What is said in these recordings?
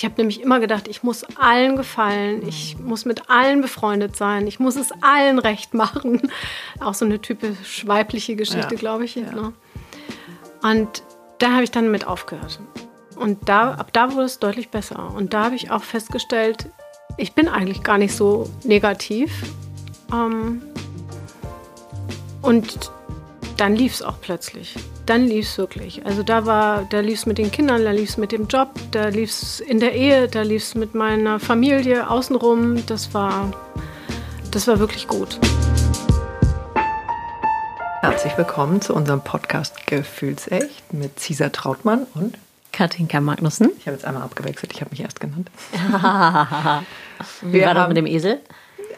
Ich habe nämlich immer gedacht, ich muss allen gefallen, ich muss mit allen befreundet sein, ich muss es allen recht machen. Auch so eine typisch weibliche Geschichte, ja. glaube ich. Ja. Ne? Und da habe ich dann mit aufgehört. Und da, ab da wurde es deutlich besser. Und da habe ich auch festgestellt, ich bin eigentlich gar nicht so negativ. Ähm, und dann lief es auch plötzlich. Dann lief es wirklich. Also da war, da lief es mit den Kindern, da lief es mit dem Job, da lief es in der Ehe, da lief es mit meiner Familie außenrum. Das war, das war wirklich gut. Herzlich willkommen zu unserem Podcast Gefühlsecht mit Cesar Trautmann und Katinka Magnussen. Ich habe jetzt einmal abgewechselt, ich habe mich erst genannt. Wie war das mit dem Esel?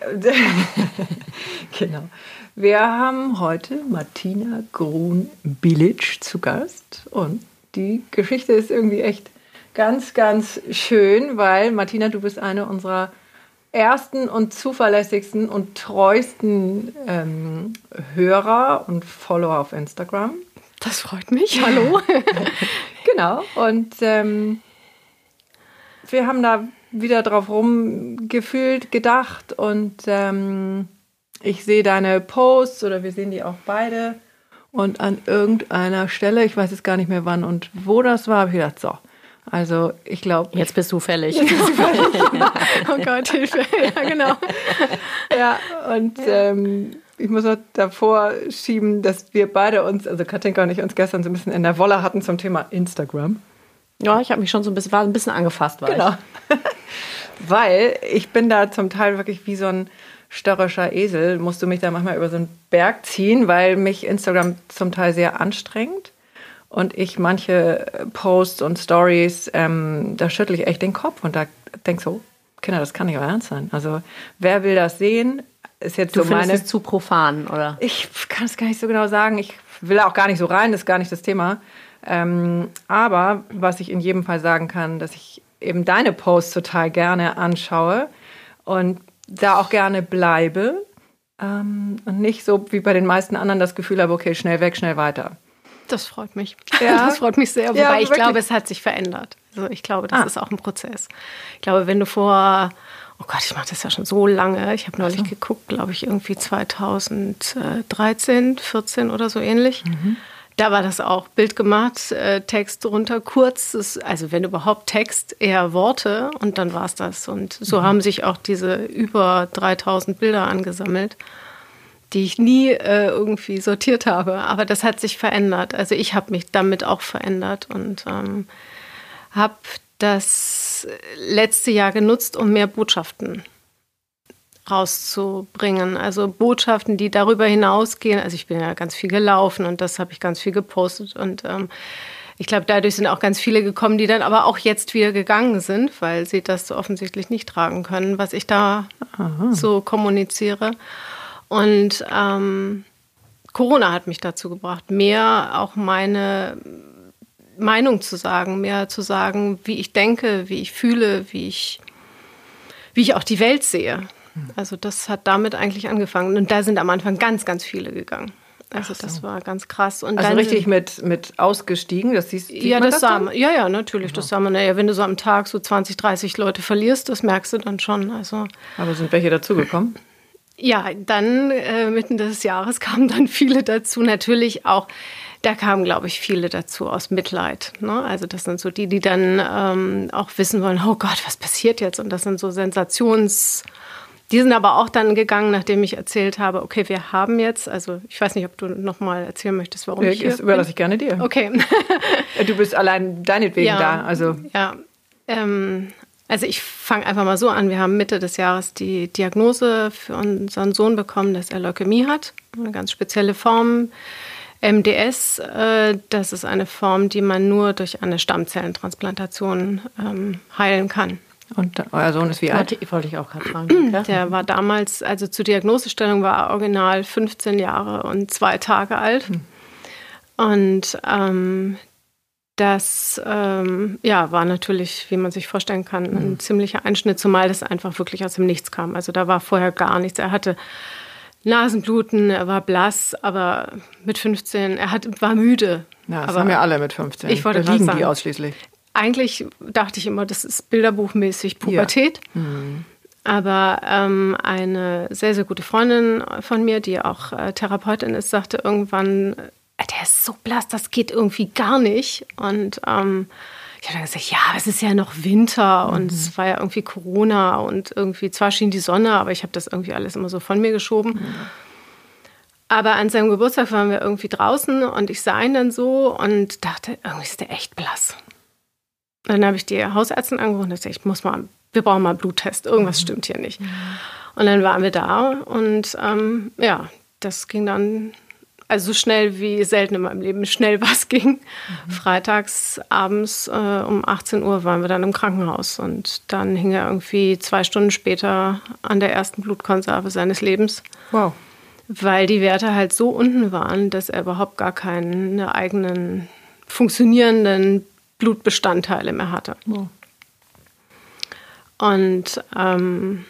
genau. Wir haben heute Martina Grun-Bilic zu Gast und die Geschichte ist irgendwie echt ganz, ganz schön, weil Martina, du bist eine unserer ersten und zuverlässigsten und treuesten ähm, Hörer und Follower auf Instagram. Das freut mich. Hallo. genau. Und ähm, wir haben da wieder drauf rumgefühlt, gedacht und ähm, ich sehe deine Posts oder wir sehen die auch beide. Und an irgendeiner Stelle, ich weiß jetzt gar nicht mehr wann und wo das war, habe ich gedacht, so, also ich glaube. Jetzt bist du fällig. Jetzt bist du fällig. oh Gott, Hilfe. Ja, genau. Ja, und. Ähm, ich muss noch davor schieben, dass wir beide uns, also Katinka und ich uns gestern so ein bisschen in der Wolle hatten zum Thema Instagram. Ja, ich habe mich schon so ein bisschen, war ein bisschen angefasst, war genau. ich. Weil ich bin da zum Teil wirklich wie so ein störrischer Esel, musst du mich da manchmal über so einen Berg ziehen, weil mich Instagram zum Teil sehr anstrengt. Und ich manche Posts und Stories, ähm, da schüttle ich echt den Kopf und da denke so, Kinder, das kann nicht euer Ernst sein. Also wer will das sehen? Ist jetzt du so meine. Es zu profan, oder? Ich kann es gar nicht so genau sagen. Ich will auch gar nicht so rein, das ist gar nicht das Thema. Ähm, aber was ich in jedem Fall sagen kann, dass ich eben deine Posts total gerne anschaue und da auch gerne bleibe ähm, und nicht so wie bei den meisten anderen das Gefühl habe, okay, schnell weg, schnell weiter. Das freut mich. Ja. Das freut mich sehr, wobei ja, ich glaube, es hat sich verändert. Also ich glaube, das ah. ist auch ein Prozess. Ich glaube, wenn du vor, oh Gott, ich mache das ja schon so lange, ich habe neulich so. geguckt, glaube ich, irgendwie 2013, 14 oder so ähnlich. Mhm. Da war das auch Bild gemacht, äh, Text runter, kurz, also wenn überhaupt Text, eher Worte und dann war es das. Und so mhm. haben sich auch diese über 3000 Bilder angesammelt, die ich nie äh, irgendwie sortiert habe. Aber das hat sich verändert. Also ich habe mich damit auch verändert und ähm, habe das letzte Jahr genutzt, um mehr Botschaften rauszubringen. Also Botschaften, die darüber hinausgehen. Also ich bin ja ganz viel gelaufen und das habe ich ganz viel gepostet und ähm, ich glaube, dadurch sind auch ganz viele gekommen, die dann aber auch jetzt wieder gegangen sind, weil sie das so offensichtlich nicht tragen können, was ich da Aha. so kommuniziere. Und ähm, Corona hat mich dazu gebracht, mehr auch meine Meinung zu sagen, mehr zu sagen, wie ich denke, wie ich fühle, wie ich, wie ich auch die Welt sehe. Also das hat damit eigentlich angefangen. Und da sind am Anfang ganz, ganz viele gegangen. Also so. das war ganz krass. Und also richtig mit, mit ausgestiegen, das siehst du. Ja, das, das sah man, ja, ja, natürlich, das sah man. Naja, wenn du so am Tag so 20, 30 Leute verlierst, das merkst du dann schon. Also, Aber sind welche dazugekommen? Ja, dann äh, mitten des Jahres kamen dann viele dazu. Natürlich auch, da kamen, glaube ich, viele dazu aus Mitleid. Ne? Also das sind so die, die dann ähm, auch wissen wollen, oh Gott, was passiert jetzt? Und das sind so Sensations- die sind aber auch dann gegangen, nachdem ich erzählt habe, okay, wir haben jetzt, also ich weiß nicht, ob du noch mal erzählen möchtest, warum ich hier Das überlasse ich gerne dir. Okay. du bist allein deinetwegen ja, da, also. Ja, ähm, also ich fange einfach mal so an. Wir haben Mitte des Jahres die Diagnose für unseren Sohn bekommen, dass er Leukämie hat, eine ganz spezielle Form. MDS, äh, das ist eine Form, die man nur durch eine Stammzellentransplantation ähm, heilen kann. Und euer Sohn ist wie alt? Wollte ich auch gerade fragen. Der war damals, also zur Diagnosestellung war er original 15 Jahre und zwei Tage alt. Hm. Und ähm, das ähm, ja, war natürlich, wie man sich vorstellen kann, ein hm. ziemlicher Einschnitt, zumal das einfach wirklich aus dem Nichts kam. Also da war vorher gar nichts. Er hatte Nasenbluten, er war blass, aber mit 15, er hat, war müde. Ja, das aber haben ja alle mit 15. Ich wollte da liegen sagen. die ausschließlich. Eigentlich dachte ich immer, das ist bilderbuchmäßig Pubertät. Aber ähm, eine sehr, sehr gute Freundin von mir, die auch äh, Therapeutin ist, sagte irgendwann, äh, der ist so blass, das geht irgendwie gar nicht. Und ähm, ich habe dann gesagt, ja, es ist ja noch Winter und es war ja irgendwie Corona und irgendwie, zwar schien die Sonne, aber ich habe das irgendwie alles immer so von mir geschoben. Aber an seinem Geburtstag waren wir irgendwie draußen und ich sah ihn dann so und dachte, irgendwie ist der echt blass. Dann habe ich die Hausärztin angerufen und gesagt, ich muss mal, wir brauchen mal einen Bluttest, irgendwas stimmt hier nicht. Und dann waren wir da und ähm, ja, das ging dann also so schnell wie selten in meinem Leben schnell was ging. Freitags abends äh, um 18 Uhr waren wir dann im Krankenhaus und dann hing er irgendwie zwei Stunden später an der ersten Blutkonserve seines Lebens, Wow. weil die Werte halt so unten waren, dass er überhaupt gar keine eigenen funktionierenden Blutbestandteile mehr hatte. Wow. Und ähm,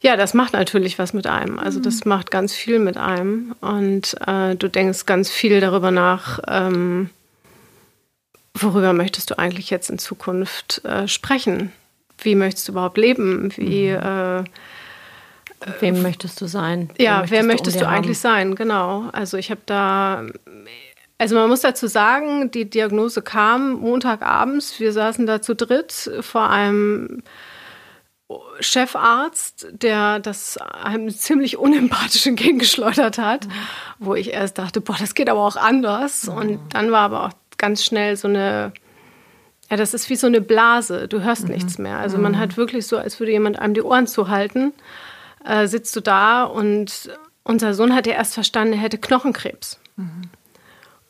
ja, das macht natürlich was mit einem. Also das macht ganz viel mit einem. Und äh, du denkst ganz viel darüber nach, ähm, worüber möchtest du eigentlich jetzt in Zukunft äh, sprechen? Wie möchtest du überhaupt leben? Wie, äh, Wem möchtest du sein? ja, wer um möchtest dir du eigentlich sein? Genau. Also ich habe da, also man muss dazu sagen, die Diagnose kam Montagabends. Wir saßen da zu dritt vor einem Chefarzt, der das einem ziemlich unempathisch entgegengeschleudert hat, wo ich erst dachte, boah, das geht aber auch anders. Und dann war aber auch ganz schnell so eine, ja, das ist wie so eine Blase. Du hörst nichts mehr. Also man hat wirklich so, als würde jemand einem die Ohren zuhalten, äh, sitzt du da und unser Sohn hat ja erst verstanden, er hätte Knochenkrebs.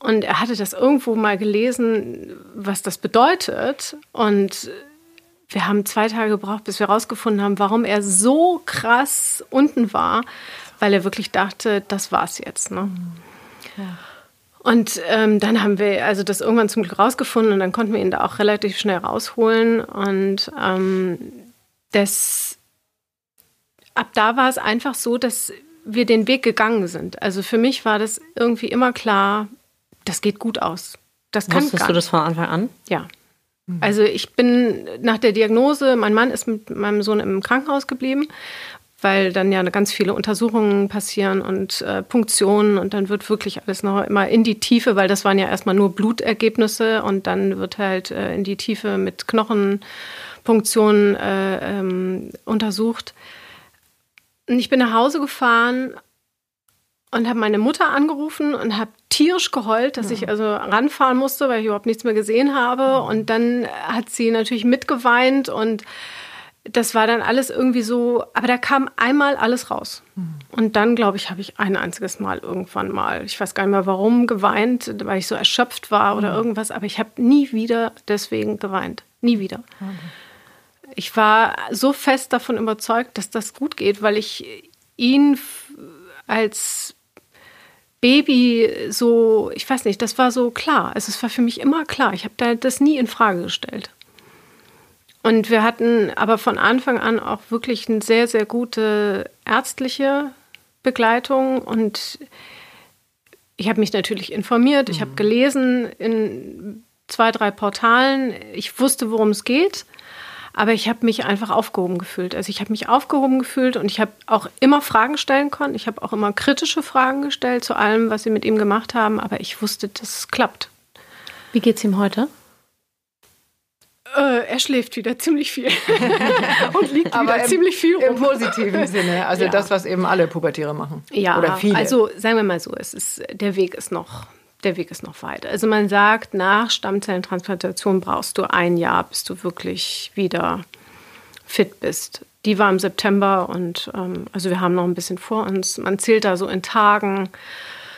Und er hatte das irgendwo mal gelesen, was das bedeutet. Und wir haben zwei Tage gebraucht, bis wir herausgefunden haben, warum er so krass unten war, weil er wirklich dachte, das war's jetzt. Ne? Und ähm, dann haben wir also das irgendwann zum Glück rausgefunden und dann konnten wir ihn da auch relativ schnell rausholen. Und ähm, das, ab da war es einfach so, dass wir den Weg gegangen sind. Also für mich war das irgendwie immer klar, das geht gut aus. Das kann Wusstest du das von Anfang an? ja. Also ich bin nach der Diagnose, mein Mann ist mit meinem Sohn im Krankenhaus geblieben, weil dann ja ganz viele Untersuchungen passieren und äh, Punktionen und dann wird wirklich alles noch immer in die Tiefe, weil das waren ja erstmal nur Blutergebnisse und dann wird halt äh, in die Tiefe mit Knochenpunktionen äh, ähm, untersucht. Und ich bin nach Hause gefahren und habe meine Mutter angerufen und habe tierisch geheult, dass ich also ranfahren musste, weil ich überhaupt nichts mehr gesehen habe. Und dann hat sie natürlich mitgeweint und das war dann alles irgendwie so, aber da kam einmal alles raus. Und dann, glaube ich, habe ich ein einziges Mal irgendwann mal, ich weiß gar nicht mehr warum, geweint, weil ich so erschöpft war oder irgendwas, aber ich habe nie wieder deswegen geweint. Nie wieder. Ich war so fest davon überzeugt, dass das gut geht, weil ich ihn als Baby so, ich weiß nicht, das war so klar. Also es war für mich immer klar. Ich habe da das nie in Frage gestellt. Und wir hatten aber von Anfang an auch wirklich eine sehr, sehr gute ärztliche Begleitung und ich habe mich natürlich informiert, ich habe gelesen in zwei, drei Portalen. Ich wusste, worum es geht, aber ich habe mich einfach aufgehoben gefühlt. Also ich habe mich aufgehoben gefühlt und ich habe auch immer Fragen stellen können. Ich habe auch immer kritische Fragen gestellt zu allem, was sie mit ihm gemacht haben, aber ich wusste, das klappt. Wie geht's ihm heute? Äh, er schläft wieder ziemlich viel und liegt Aber wieder im, ziemlich viel im rum. positiven Sinne. Also Ja. das, was eben alle Pubertiere machen. Ja, Oder viele. also sagen wir mal so, es ist, der Weg ist noch, der Weg ist noch weit. Also man sagt, nach Stammzellentransplantation brauchst du ein Jahr, bis du wirklich wieder fit bist. Die war im September und ähm, also wir haben noch ein bisschen vor uns. Man zählt da so in Tagen.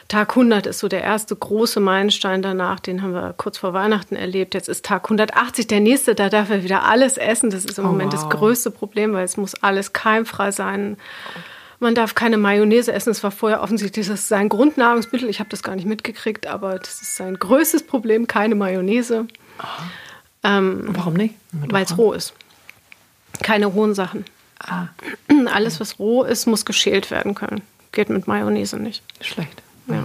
Tag 100 ist so der erste große Meilenstein danach, den haben wir kurz vor Weihnachten erlebt. Jetzt ist Tag 180 der nächste, da darf er wieder alles essen. Das ist im Oh, Moment wow. das größte Problem, weil es muss alles keimfrei sein. Man darf keine Mayonnaise essen. Es war vorher offensichtlich das ist sein Grundnahrungsmittel. Ich habe das gar nicht mitgekriegt, aber das ist sein größtes Problem, keine Mayonnaise, ähm, Warum nicht? weil es roh ist. Keine rohen Sachen. Ah, Alles, was roh ist, muss geschält werden können. Geht mit Mayonnaise nicht. schlecht. Ja.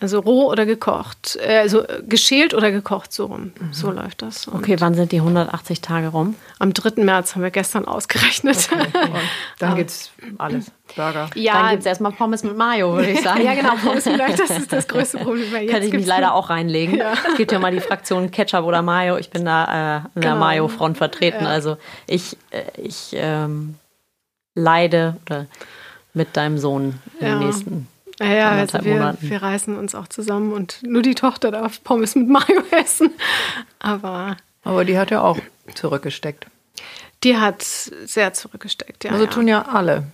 Also roh oder gekocht. Äh, also geschält oder gekocht, so rum. Mhm. So läuft das. Und okay, wann sind die 180 Tage rum? Am 3. März haben wir gestern ausgerechnet. Okay. dann es alles. Burger. Ja, dann gibt es erstmal Pommes mit Mayo, würde ich sagen. ja, genau, Pommes mit Mayo, das ist das größte Problem. Jetzt Könnte ich mich leider auch reinlegen. Ja. Es gibt ja mal die Fraktion Ketchup oder Mayo. Ich bin da äh, in der genau. Mayo-Front vertreten. Ja. Also ich, äh, ich ähm, leide oder mit deinem Sohn im ja. nächsten ja, ja also wir, wir, reißen uns auch zusammen und nur die Tochter darf Pommes mit Mayo essen. Aber, Aber die hat ja auch zurückgesteckt. Die hat sehr zurückgesteckt, ja. Also tun ja alle.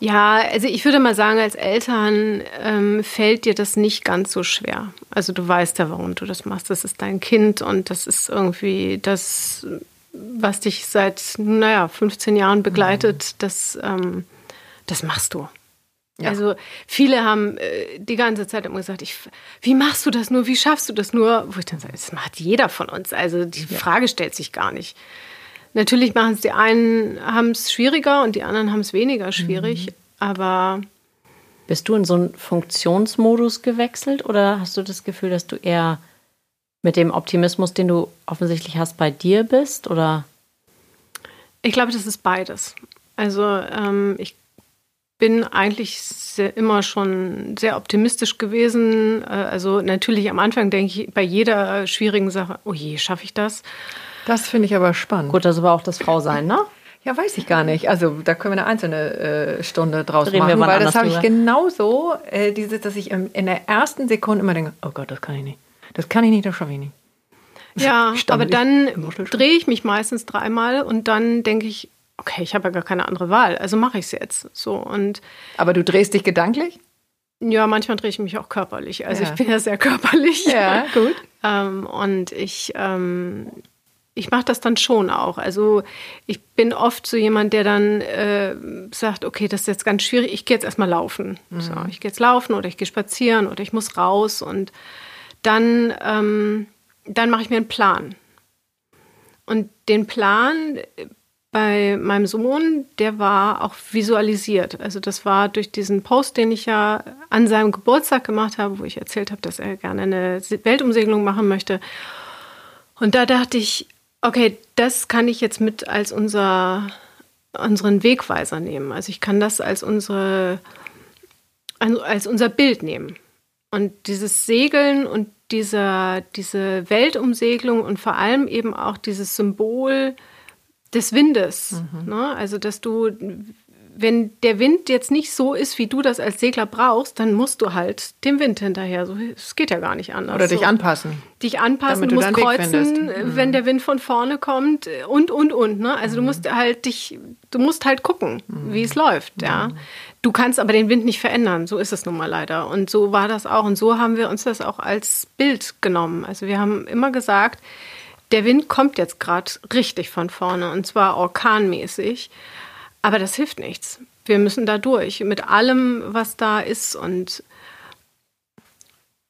Ja, also ich würde mal sagen, als Eltern ähm, fällt dir das nicht ganz so schwer. Also du weißt ja, warum du das machst. Das ist dein Kind und das ist irgendwie das, was dich seit, naja, 15 Jahren begleitet. Mhm. Das, ähm, das machst du. Ja. Also viele haben äh, die ganze Zeit immer gesagt, ich, wie machst du das nur, wie schaffst du das nur? Wo ich dann sage, das macht jeder von uns. Also die ja. Frage stellt sich gar nicht. Natürlich machen es die einen, haben es schwieriger und die anderen haben es weniger schwierig, mhm. aber... Bist du in so einen Funktionsmodus gewechselt oder hast du das Gefühl, dass du eher mit dem Optimismus, den du offensichtlich hast, bei dir bist? Oder? Ich glaube, das ist beides. Also ähm, ich bin eigentlich sehr, immer schon sehr optimistisch gewesen. Äh, also natürlich am Anfang denke ich bei jeder schwierigen Sache, oh je, schaffe ich das? Das finde ich aber spannend. Gut, das war auch das Frausein, ne? Ja, weiß ich gar nicht. Also da können wir eine einzelne äh, Stunde draus Reden machen, weil das habe ich genauso, äh, dieses, dass ich in der ersten Sekunde immer denke, oh Gott, das kann ich nicht. Das kann ich nicht, das schaffe ich nicht. Ja, aber dann drehe ich mich meistens dreimal und dann denke ich, okay, ich habe ja gar keine andere Wahl, also mache ich es jetzt. So und Aber du drehst dich gedanklich? Ja, manchmal drehe ich mich auch körperlich. Also ja. ich bin ja sehr körperlich. Ja, gut. ähm, und ich, ähm, ich mache das dann schon auch. Also ich bin oft so jemand, der dann äh, sagt, okay, das ist jetzt ganz schwierig, ich gehe jetzt erstmal laufen. Mhm. So, ich gehe jetzt laufen oder ich gehe spazieren oder ich muss raus und dann, ähm, dann mache ich mir einen Plan. Und den Plan bei meinem Sohn, der war auch visualisiert. Also das war durch diesen Post, den ich ja an seinem Geburtstag gemacht habe, wo ich erzählt habe, dass er gerne eine Weltumsegelung machen möchte. Und da dachte ich, okay, das kann ich jetzt mit als unser, unseren Wegweiser nehmen. Also ich kann das als, unsere, als unser Bild nehmen. Und dieses Segeln und dieser, diese Weltumsegelung und vor allem eben auch dieses Symbol, des Windes. Mhm. Ne? Also, dass du, wenn der Wind jetzt nicht so ist, wie du das als Segler brauchst, dann musst du halt dem Wind hinterher. So, es geht ja gar nicht anders. Oder dich so. anpassen. Dich anpassen, du musst kreuzen, mhm. wenn der Wind von vorne kommt und, und, und. Ne? Also, mhm. du musst halt dich, du musst halt gucken, mhm. wie es läuft. Ja. Mhm. Du kannst aber den Wind nicht verändern. So ist es nun mal leider. Und so war das auch. Und so haben wir uns das auch als Bild genommen. Also, wir haben immer gesagt, der Wind kommt jetzt gerade richtig von vorne und zwar orkanmäßig. Aber das hilft nichts. Wir müssen da durch mit allem, was da ist. Und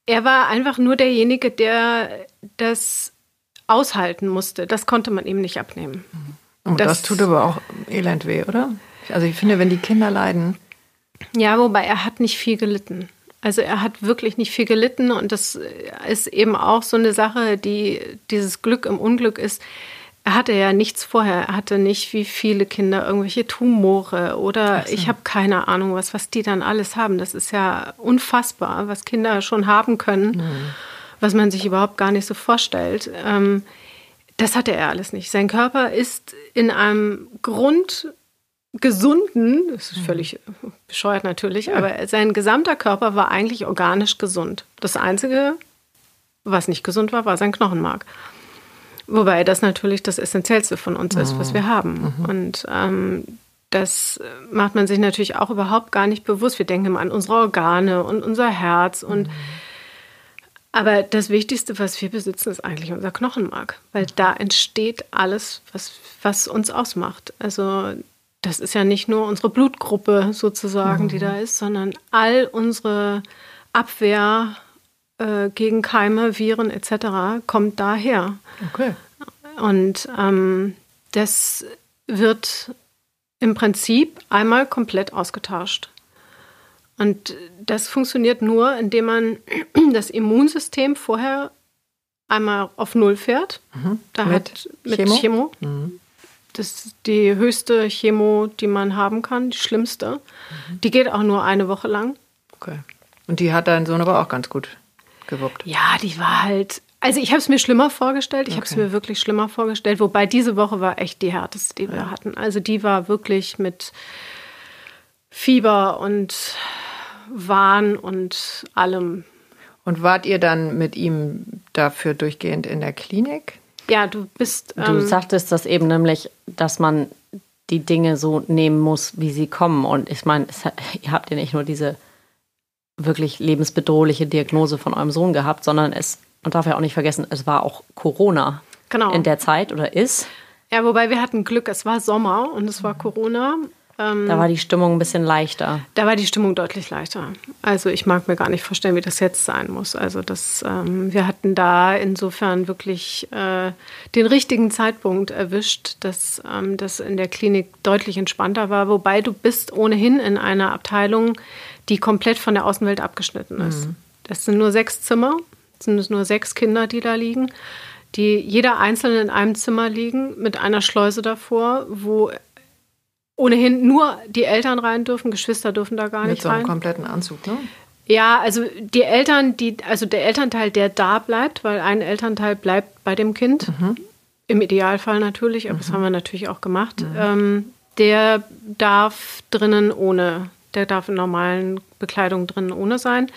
er war einfach nur derjenige, der das aushalten musste. Das konnte man ihm nicht abnehmen. Und das, das tut aber auch elend weh, oder? Also ich finde, wenn die Kinder leiden. Ja, wobei er hat nicht viel gelitten. Also er hat wirklich nicht viel gelitten und das ist eben auch so eine Sache, die dieses Glück im Unglück ist. Er hatte ja nichts vorher. Er hatte nicht wie viele Kinder irgendwelche Tumore oder so. ich habe keine Ahnung, was, was die dann alles haben. Das ist ja unfassbar, was Kinder schon haben können, mhm. was man sich überhaupt gar nicht so vorstellt. Ähm, das hatte er alles nicht. Sein Körper ist in einem Grund gesunden, das ist mhm. völlig bescheuert natürlich, aber sein gesamter Körper war eigentlich organisch gesund. Das Einzige, was nicht gesund war, war sein Knochenmark. Wobei das natürlich das Essentiellste von uns ist, was wir haben. Mhm. Und ähm, das macht man sich natürlich auch überhaupt gar nicht bewusst. Wir denken immer an unsere Organe und unser Herz und mhm. aber das Wichtigste, was wir besitzen, ist eigentlich unser Knochenmark, weil da entsteht alles, was, was uns ausmacht. Also das ist ja nicht nur unsere Blutgruppe sozusagen, mhm. die da ist, sondern all unsere Abwehr äh, gegen Keime, Viren etc. kommt daher. Okay. Und ähm, das wird im Prinzip einmal komplett ausgetauscht. Und das funktioniert nur, indem man das Immunsystem vorher einmal auf Null fährt. Mhm. Da mit, hat, mit Chemo. Chemo. Mhm. Das ist die höchste Chemo, die man haben kann, die schlimmste. Mhm. Die geht auch nur eine Woche lang. Okay. Und die hat dein Sohn aber auch ganz gut gewuppt. Ja, die war halt. Also ich habe es mir schlimmer vorgestellt. Ich okay. habe es mir wirklich schlimmer vorgestellt. Wobei diese Woche war echt die härteste, die wir ja. hatten. Also die war wirklich mit Fieber und Wahn und allem. Und wart ihr dann mit ihm dafür durchgehend in der Klinik? Ja, du bist. Ähm, du sagtest das eben nämlich, dass man die Dinge so nehmen muss, wie sie kommen. Und ich meine, ihr habt ja nicht nur diese wirklich lebensbedrohliche Diagnose von eurem Sohn gehabt, sondern es, man darf ja auch nicht vergessen, es war auch Corona genau. in der Zeit oder ist. Ja, wobei wir hatten Glück, es war Sommer und es war Corona ähm, da war die Stimmung ein bisschen leichter. Da war die Stimmung deutlich leichter. Also ich mag mir gar nicht vorstellen, wie das jetzt sein muss. Also das, ähm, wir hatten da insofern wirklich äh, den richtigen Zeitpunkt erwischt, dass ähm, das in der Klinik deutlich entspannter war. Wobei du bist ohnehin in einer Abteilung, die komplett von der Außenwelt abgeschnitten ist. Mhm. Das sind nur sechs Zimmer, es sind nur sechs Kinder, die da liegen die jeder einzeln in einem Zimmer liegen mit einer Schleuse davor, wo ohnehin nur die Eltern rein dürfen, Geschwister dürfen da gar Mit nicht rein. Mit so einem kompletten Anzug, ne? Ja, also die Eltern, die, also der Elternteil, der da bleibt, weil ein Elternteil bleibt bei dem Kind, mhm. im Idealfall natürlich, aber mhm. das haben wir natürlich auch gemacht, mhm. ähm, der darf drinnen ohne, der darf in normalen Bekleidung drinnen ohne sein.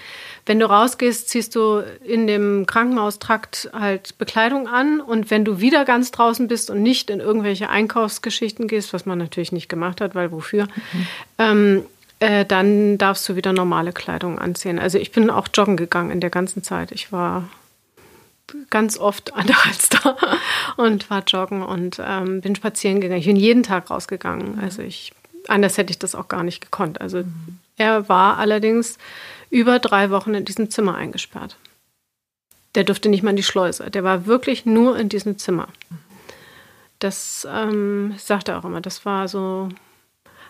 Wenn du rausgehst, ziehst du in dem Krankenhaustrakt halt Bekleidung an und wenn du wieder ganz draußen bist und nicht in irgendwelche Einkaufsgeschichten gehst, was man natürlich nicht gemacht hat, weil wofür, mhm. ähm, äh, dann darfst du wieder normale Kleidung anziehen. Also ich bin auch joggen gegangen in der ganzen Zeit. Ich war ganz oft an der Alster und war joggen und ähm, bin spazieren gegangen. Ich bin jeden Tag rausgegangen. Also ich, anders hätte ich das auch gar nicht gekonnt. Also mhm. er war allerdings über drei Wochen in diesem Zimmer eingesperrt. Der durfte nicht mal in die Schleuse. Der war wirklich nur in diesem Zimmer. Das ähm, sagte er auch immer. Das war so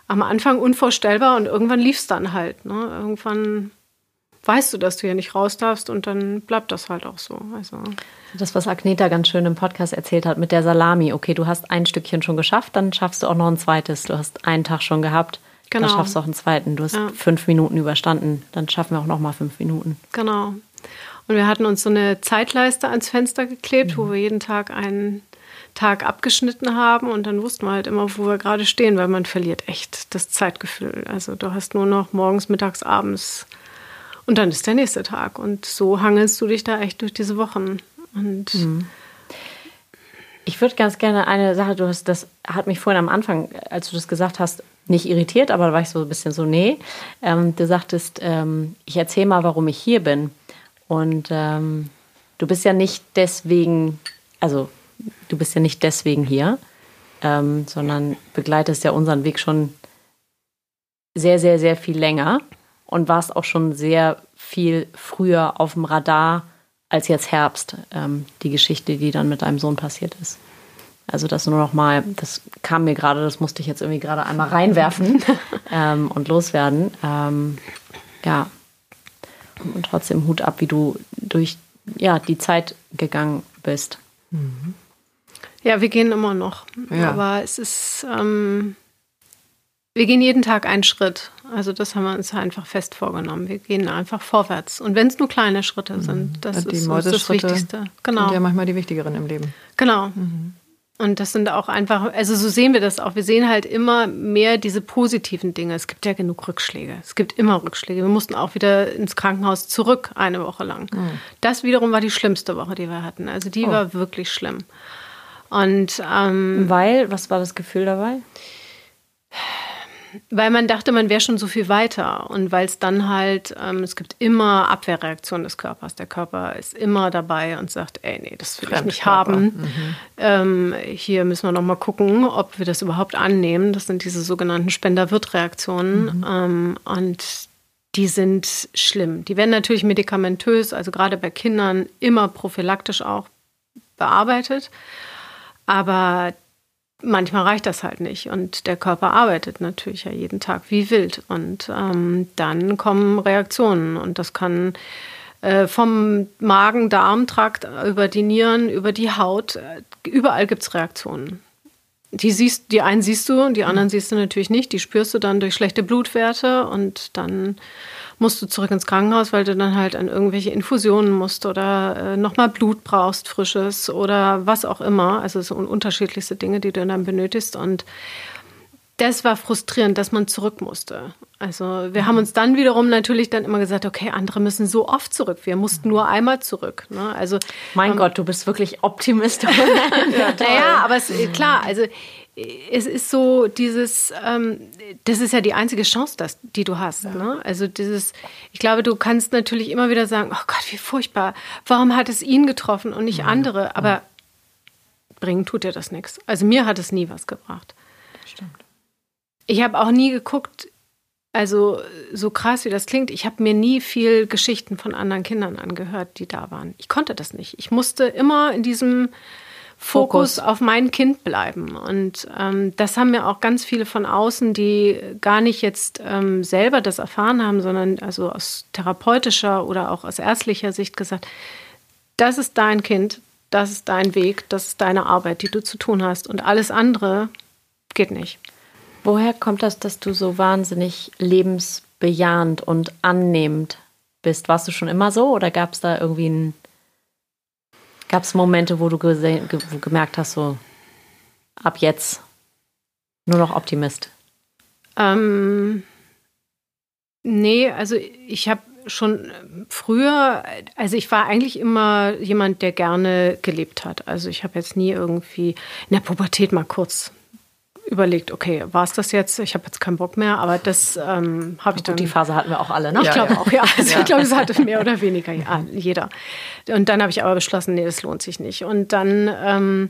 am Anfang unvorstellbar und irgendwann lief es dann halt. Ne? Irgendwann weißt du, dass du ja nicht raus darfst und dann bleibt das halt auch so. Also. Das, was Agneta ganz schön im Podcast erzählt hat mit der Salami. Okay, du hast ein Stückchen schon geschafft, dann schaffst du auch noch ein zweites. Du hast einen Tag schon gehabt. Genau. Dann schaffst du auch einen zweiten. Du hast ja. fünf Minuten überstanden. Dann schaffen wir auch noch mal fünf Minuten. Genau. Und wir hatten uns so eine Zeitleiste ans Fenster geklebt, mhm. wo wir jeden Tag einen Tag abgeschnitten haben und dann wussten wir halt immer, wo wir gerade stehen, weil man verliert echt das Zeitgefühl. Also du hast nur noch morgens, mittags, abends und dann ist der nächste Tag. Und so hangelst du dich da echt durch diese Wochen. Und mhm. Ich würde ganz gerne eine Sache, du hast, das hat mich vorhin am Anfang, als du das gesagt hast, nicht irritiert, aber da war ich so ein bisschen so, nee. Ähm, du sagtest, ähm, ich erzähle mal, warum ich hier bin. Und ähm, du bist ja nicht deswegen, also du bist ja nicht deswegen hier, ähm, sondern begleitest ja unseren Weg schon sehr, sehr, sehr viel länger und warst auch schon sehr viel früher auf dem Radar als jetzt Herbst, ähm, die Geschichte, die dann mit deinem Sohn passiert ist. Also das nur noch mal, das kam mir gerade, das musste ich jetzt irgendwie gerade einmal reinwerfen ähm, und loswerden. Ähm, ja. Und trotzdem Hut ab, wie du durch ja, die Zeit gegangen bist. Mhm. Ja, wir gehen immer noch. Ja. Aber es ist, ähm, wir gehen jeden Tag einen Schritt. Also das haben wir uns einfach fest vorgenommen. Wir gehen einfach vorwärts. Und wenn es nur kleine Schritte sind, mhm. das die ist das Wichtigste. Genau. Sind ja manchmal die wichtigeren im Leben. Genau. Mhm. Und das sind auch einfach, also so sehen wir das auch. Wir sehen halt immer mehr diese positiven Dinge. Es gibt ja genug Rückschläge. Es gibt immer Rückschläge. Wir mussten auch wieder ins Krankenhaus zurück, eine Woche lang. Mhm. Das wiederum war die schlimmste Woche, die wir hatten. Also die oh. war wirklich schlimm. Und ähm, weil, was war das Gefühl dabei? Weil man dachte, man wäre schon so viel weiter und weil es dann halt, ähm, es gibt immer Abwehrreaktionen des Körpers. Der Körper ist immer dabei und sagt, ey, nee, das will ich nicht haben. Mhm. Ähm, hier müssen wir noch mal gucken, ob wir das überhaupt annehmen. Das sind diese sogenannten Spender-Wirt-Reaktionen mhm. ähm, und die sind schlimm. Die werden natürlich medikamentös, also gerade bei Kindern immer prophylaktisch auch bearbeitet. Aber manchmal reicht das halt nicht. Und der Körper arbeitet natürlich ja jeden Tag wie wild. Und ähm, dann kommen Reaktionen. Und das kann äh, vom Magen-Darm-Trakt über die Nieren, über die Haut, äh, überall gibt es Reaktionen. Die, siehst, die einen siehst du und die anderen siehst du natürlich nicht. Die spürst du dann durch schlechte Blutwerte und dann musst du zurück ins Krankenhaus, weil du dann halt an irgendwelche Infusionen musst oder äh, nochmal Blut brauchst, frisches oder was auch immer. Also es sind unterschiedlichste Dinge, die du dann benötigst. Und das war frustrierend, dass man zurück musste. Also wir haben uns dann wiederum natürlich dann immer gesagt, okay, andere müssen so oft zurück. Wir mussten nur einmal zurück. Ne? Also mein ähm, Gott, du bist wirklich Optimist. ja, naja, aber es, klar, also es ist so dieses, ähm, das ist ja die einzige Chance, das, die du hast. Ja. Ne? Also dieses, ich glaube, du kannst natürlich immer wieder sagen, oh Gott, wie furchtbar. Warum hat es ihn getroffen und nicht ja. andere? Aber ja. bringen tut dir das nichts. Also mir hat es nie was gebracht. Stimmt. Ich habe auch nie geguckt, also so krass wie das klingt, ich habe mir nie viel Geschichten von anderen Kindern angehört, die da waren. Ich konnte das nicht. Ich musste immer in diesem Fokus, auf mein Kind bleiben. Und ähm, das haben mir auch ganz viele von außen, die gar nicht jetzt ähm, selber das erfahren haben, sondern also aus therapeutischer oder auch aus ärztlicher Sicht gesagt, das ist dein Kind, das ist dein Weg, das ist deine Arbeit, die du zu tun hast. Und alles andere geht nicht. Woher kommt das, dass du so wahnsinnig lebensbejahend und annehmend bist? Warst du schon immer so oder gab es da irgendwie einen Gab es Momente, wo du ge gemerkt hast, so ab jetzt nur noch Optimist? Ähm, nee, also ich habe schon früher, also ich war eigentlich immer jemand, der gerne gelebt hat. Also ich habe jetzt nie irgendwie in der Pubertät mal kurz überlegt, okay, war es das jetzt? Ich habe jetzt keinen Bock mehr, aber das ähm, habe ich dann. Die Phase hatten wir auch alle, ne? Ich glaube ja. auch, ja. Also ja. Ich glaube, das hatte mehr oder weniger ja, jeder. Und dann habe ich aber beschlossen, nee, das lohnt sich nicht. Und dann, ähm,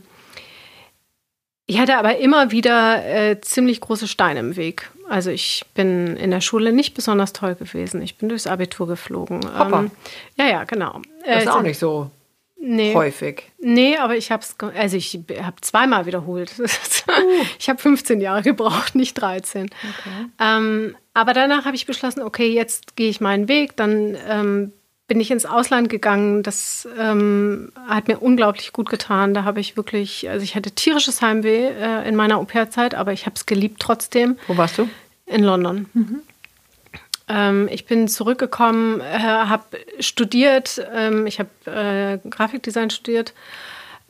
ich hatte aber immer wieder äh, ziemlich große Steine im Weg. Also ich bin in der Schule nicht besonders toll gewesen. Ich bin durchs Abitur geflogen. Hoppa. Ähm, ja, ja, genau. Das ist äh, auch nicht so nee. häufig. Nee, aber ich habe es, also ich habe zweimal wiederholt. Uh. ich habe 15 Jahre gebraucht, nicht 13. Okay. Ähm, aber danach habe ich beschlossen, okay, jetzt gehe ich meinen Weg. Dann ähm, bin ich ins Ausland gegangen. Das ähm, hat mir unglaublich gut getan. Da habe ich wirklich, also ich hatte tierisches Heimweh äh, in meiner Au-pair-Zeit, aber ich habe es geliebt trotzdem. Wo warst du? In London. Mhm. Ähm, ich bin zurückgekommen, äh, habe studiert, ähm, ich habe äh, Grafikdesign studiert.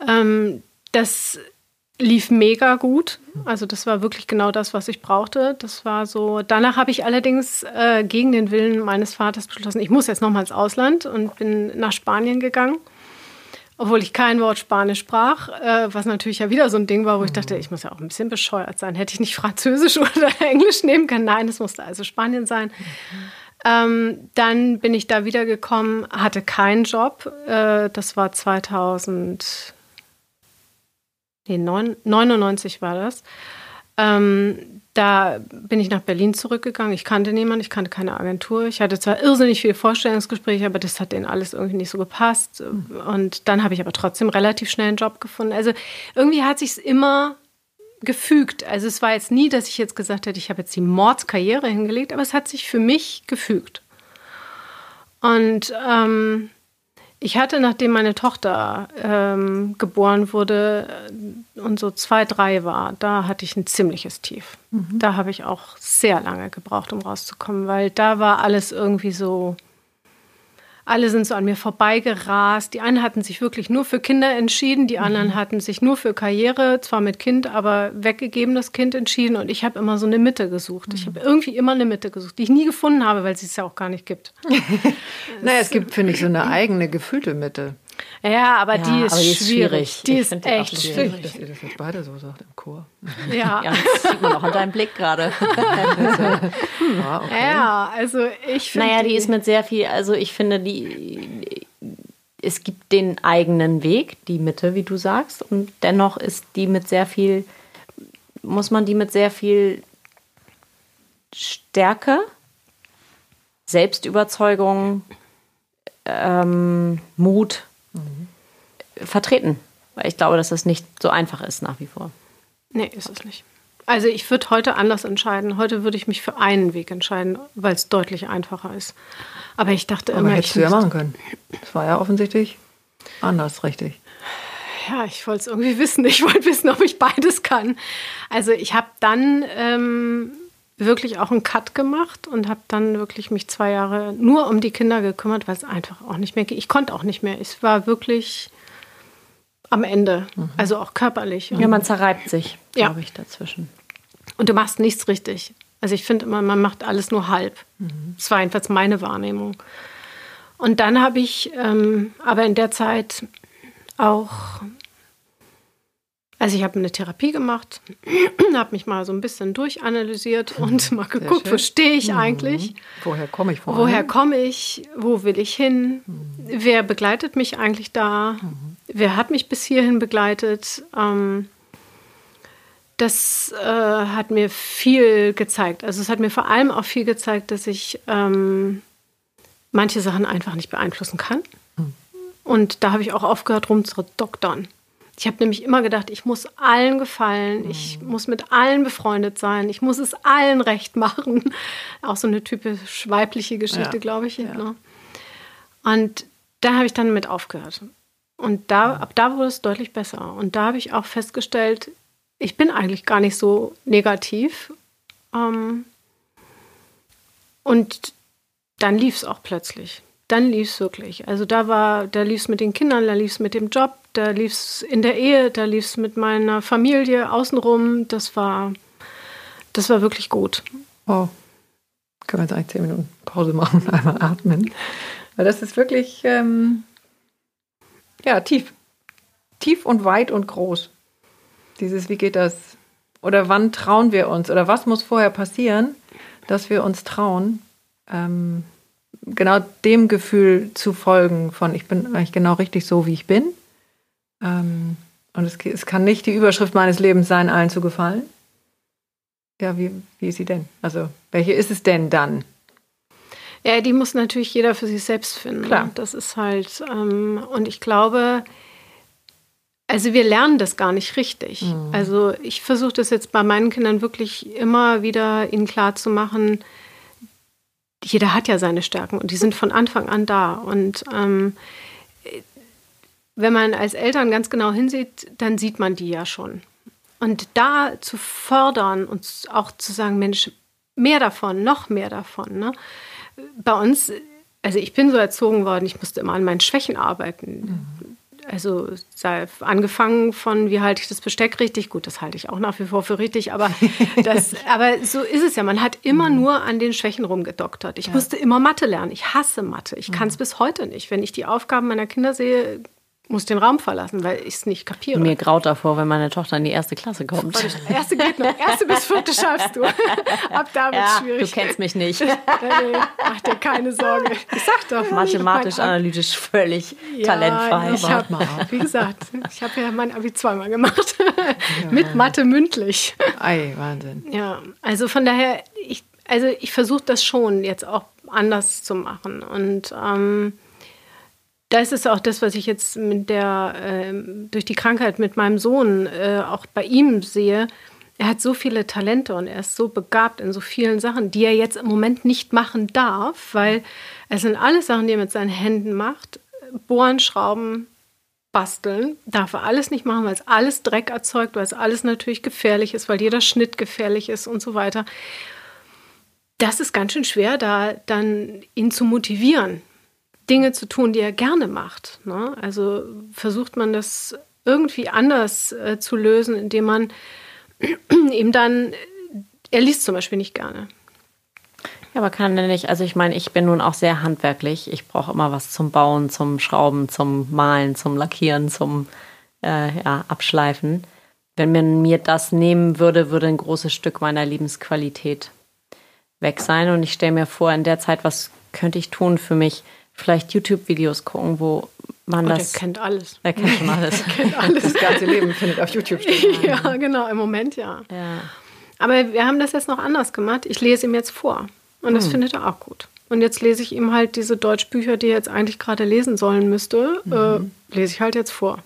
Ähm, das lief mega gut. Also das war wirklich genau das, was ich brauchte. Das war so. Danach habe ich allerdings äh, gegen den Willen meines Vaters beschlossen, ich muss jetzt nochmal ins Ausland und bin nach Spanien gegangen obwohl ich kein Wort Spanisch sprach, äh, was natürlich ja wieder so ein Ding war, wo ich dachte, ich muss ja auch ein bisschen bescheuert sein. Hätte ich nicht Französisch oder Englisch nehmen können? Nein, es musste also Spanien sein. Ähm, dann bin ich da wiedergekommen, hatte keinen Job. Äh, das war 2000, nee, 99 war das. Ähm, da bin ich nach Berlin zurückgegangen. Ich kannte niemanden, ich kannte keine Agentur. Ich hatte zwar irrsinnig viele Vorstellungsgespräche, aber das hat denen alles irgendwie nicht so gepasst. Und dann habe ich aber trotzdem relativ schnell einen Job gefunden. Also irgendwie hat sich immer gefügt. Also es war jetzt nie, dass ich jetzt gesagt hätte, ich habe jetzt die Mordskarriere hingelegt, aber es hat sich für mich gefügt. Und ähm, ich hatte, nachdem meine Tochter ähm, geboren wurde und so zwei, drei war, da hatte ich ein ziemliches Tief. Mhm. Da habe ich auch sehr lange gebraucht, um rauszukommen, weil da war alles irgendwie so alle sind so an mir vorbeigerast. Die einen hatten sich wirklich nur für Kinder entschieden, die anderen mhm. hatten sich nur für Karriere, zwar mit Kind, aber weggegebenes Kind entschieden. Und ich habe immer so eine Mitte gesucht. Ich habe irgendwie immer eine Mitte gesucht, die ich nie gefunden habe, weil es es ja auch gar nicht gibt. naja, es gibt, finde ich, so eine eigene gefühlte Mitte. Ja, aber ja, die ist aber die ist schwierig. Die ist echt schwierig. schwierig. Dass ihr das jetzt beide so sagt im Chor. Ja. ja das sieht man auch an deinem Blick gerade. ja, okay. ja, also ich finde. Naja, die, die ist mit sehr viel, also ich finde, die. Es gibt den eigenen Weg, die Mitte, wie du sagst, und dennoch ist die mit sehr viel, muss man die mit sehr viel Stärke, Selbstüberzeugung, ähm, Mut mhm. vertreten. Weil ich glaube, dass das nicht so einfach ist nach wie vor. Nee, ist es nicht. Also ich würde heute anders entscheiden. Heute würde ich mich für einen Weg entscheiden, weil es deutlich einfacher ist. Aber ich dachte Aber immer, hättest ich du ja machen können. Das war ja offensichtlich anders, richtig. ja, ich wollte es irgendwie wissen. Ich wollte wissen, ob ich beides kann. Also ich habe dann ähm, wirklich auch einen Cut gemacht und habe dann wirklich mich zwei Jahre nur um die Kinder gekümmert, weil es einfach auch nicht mehr geht. Ich konnte auch nicht mehr. Ich war wirklich am Ende, also auch körperlich. Ja, man zerreibt sich, Ja. glaube ich, dazwischen. Und du machst nichts richtig. Also ich finde immer, man macht alles nur halb. Das war jedenfalls meine Wahrnehmung. Und dann habe ich ähm, aber in der Zeit auch, also ich habe eine Therapie gemacht, habe mich mal so ein bisschen durchanalysiert und mal geguckt, wo stehe ich eigentlich, Woher komme ich woher allem? komme ich, wo will ich hin, wer begleitet mich eigentlich da, wer hat mich bis hierhin begleitet. Ähm, das äh, hat mir viel gezeigt. Also es hat mir vor allem auch viel gezeigt, dass ich ähm, manche Sachen einfach nicht beeinflussen kann. Und da habe ich auch aufgehört, rumzudoktern. Ich habe nämlich immer gedacht, ich muss allen gefallen, ich muss mit allen befreundet sein, ich muss es allen recht machen. Auch so eine typisch weibliche Geschichte, Ja. glaube ich. Ne? Und da habe ich dann mit aufgehört. Und da, ab da wurde es deutlich besser. Und da habe ich auch festgestellt, ich bin eigentlich gar nicht so negativ. Ähm, und dann lief es auch plötzlich. Dann lief es wirklich. Also da war, da lief es mit den Kindern, da lief es mit dem Job, da lief es in der Ehe, da lief es mit meiner Familie außenrum. Das war, das war wirklich gut. Oh, können wir jetzt eigentlich zehn Minuten Pause machen, einmal atmen. Weil das ist wirklich, ähm, ja, tief. Tief und weit und groß. Dieses, wie geht das? Oder wann trauen wir uns? Oder was muss vorher passieren, dass wir uns trauen, ähm, genau dem Gefühl zu folgen von, ich bin eigentlich genau richtig so, wie ich bin. Ähm, und es, es kann nicht die Überschrift meines Lebens sein, allen zu gefallen. Ja, wie, wie ist sie denn? Also, welche ist es denn dann? Ja, die muss natürlich jeder für sich selbst finden. Klar. Das ist halt, ähm, und ich glaube, also wir lernen das gar nicht richtig. Also ich versuche das jetzt bei meinen Kindern wirklich immer wieder ihnen klar zu machen, jeder hat ja seine Stärken und die sind von Anfang an da. Und ähm, wenn man als Eltern ganz genau hinsieht, dann sieht man die ja schon. Und da zu fördern und auch zu sagen, Mensch, mehr davon, noch mehr davon. Ne? Bei uns, also ich bin so erzogen worden, ich musste immer an meinen Schwächen arbeiten. Also sei angefangen von, wie halte ich das Besteck richtig? Gut, das halte ich auch nach wie vor für richtig, aber, das, aber so ist es ja. Man hat immer nur an den Schwächen rumgedoktert. Ich musste immer Mathe lernen. Ich hasse Mathe. Ich kann es bis heute nicht. Wenn ich die Aufgaben meiner Kinder sehe, muss den Raum verlassen, weil ich es nicht kapiere. Mir graut davor, wenn meine Tochter in die erste Klasse kommt. Erste geht noch. Erste bis vierte schaffst du. Ab da wird es Ja, schwierig. du kennst mich nicht. Nee, mach dir keine Sorge. Ich sag doch. Mathematisch, analytisch völlig Ja, talentfrei. Ich hab, wie gesagt, ich habe ja mein Abi zweimal gemacht. Mit Mathe mündlich. Ei, Wahnsinn. Ja, also von daher, ich, also ich versuche das schon jetzt auch anders zu machen. Und ähm, das ist auch das, was ich jetzt mit der, ähm, durch die Krankheit mit meinem Sohn äh, auch bei ihm sehe. Er hat so viele Talente und er ist so begabt in so vielen Sachen, die er jetzt im Moment nicht machen darf, weil es sind alles Sachen, die er mit seinen Händen macht. Bohren, Schrauben, basteln. Darf er alles nicht machen, weil es alles Dreck erzeugt, weil es alles natürlich gefährlich ist, weil jeder Schnitt gefährlich ist und so weiter. Das ist ganz schön schwer, da dann ihn zu motivieren, Dinge zu tun, die er gerne macht. Ne? Also versucht man das irgendwie anders äh, zu lösen, indem man ihm dann, er liest zum Beispiel nicht gerne. Ja, aber kann er nicht, also ich meine, ich bin nun auch sehr handwerklich. Ich brauche immer was zum Bauen, zum Schrauben, zum Malen, zum Lackieren, zum äh, ja, Abschleifen. Wenn man mir das nehmen würde, würde ein großes Stück meiner Lebensqualität weg sein. Und ich stelle mir vor, in der Zeit, was könnte ich tun für mich? Vielleicht YouTube-Videos gucken, wo man Und das. er kennt alles. er kennt schon alles. Das ganze Leben findet auf YouTube statt. ja, genau, im Moment ja. ja. Aber wir haben das jetzt noch anders gemacht. Ich lese ihm jetzt vor. Und das findet er auch gut. Und jetzt lese ich ihm halt diese Deutschbücher, die er jetzt eigentlich gerade lesen sollen müsste, äh, lese ich halt jetzt vor.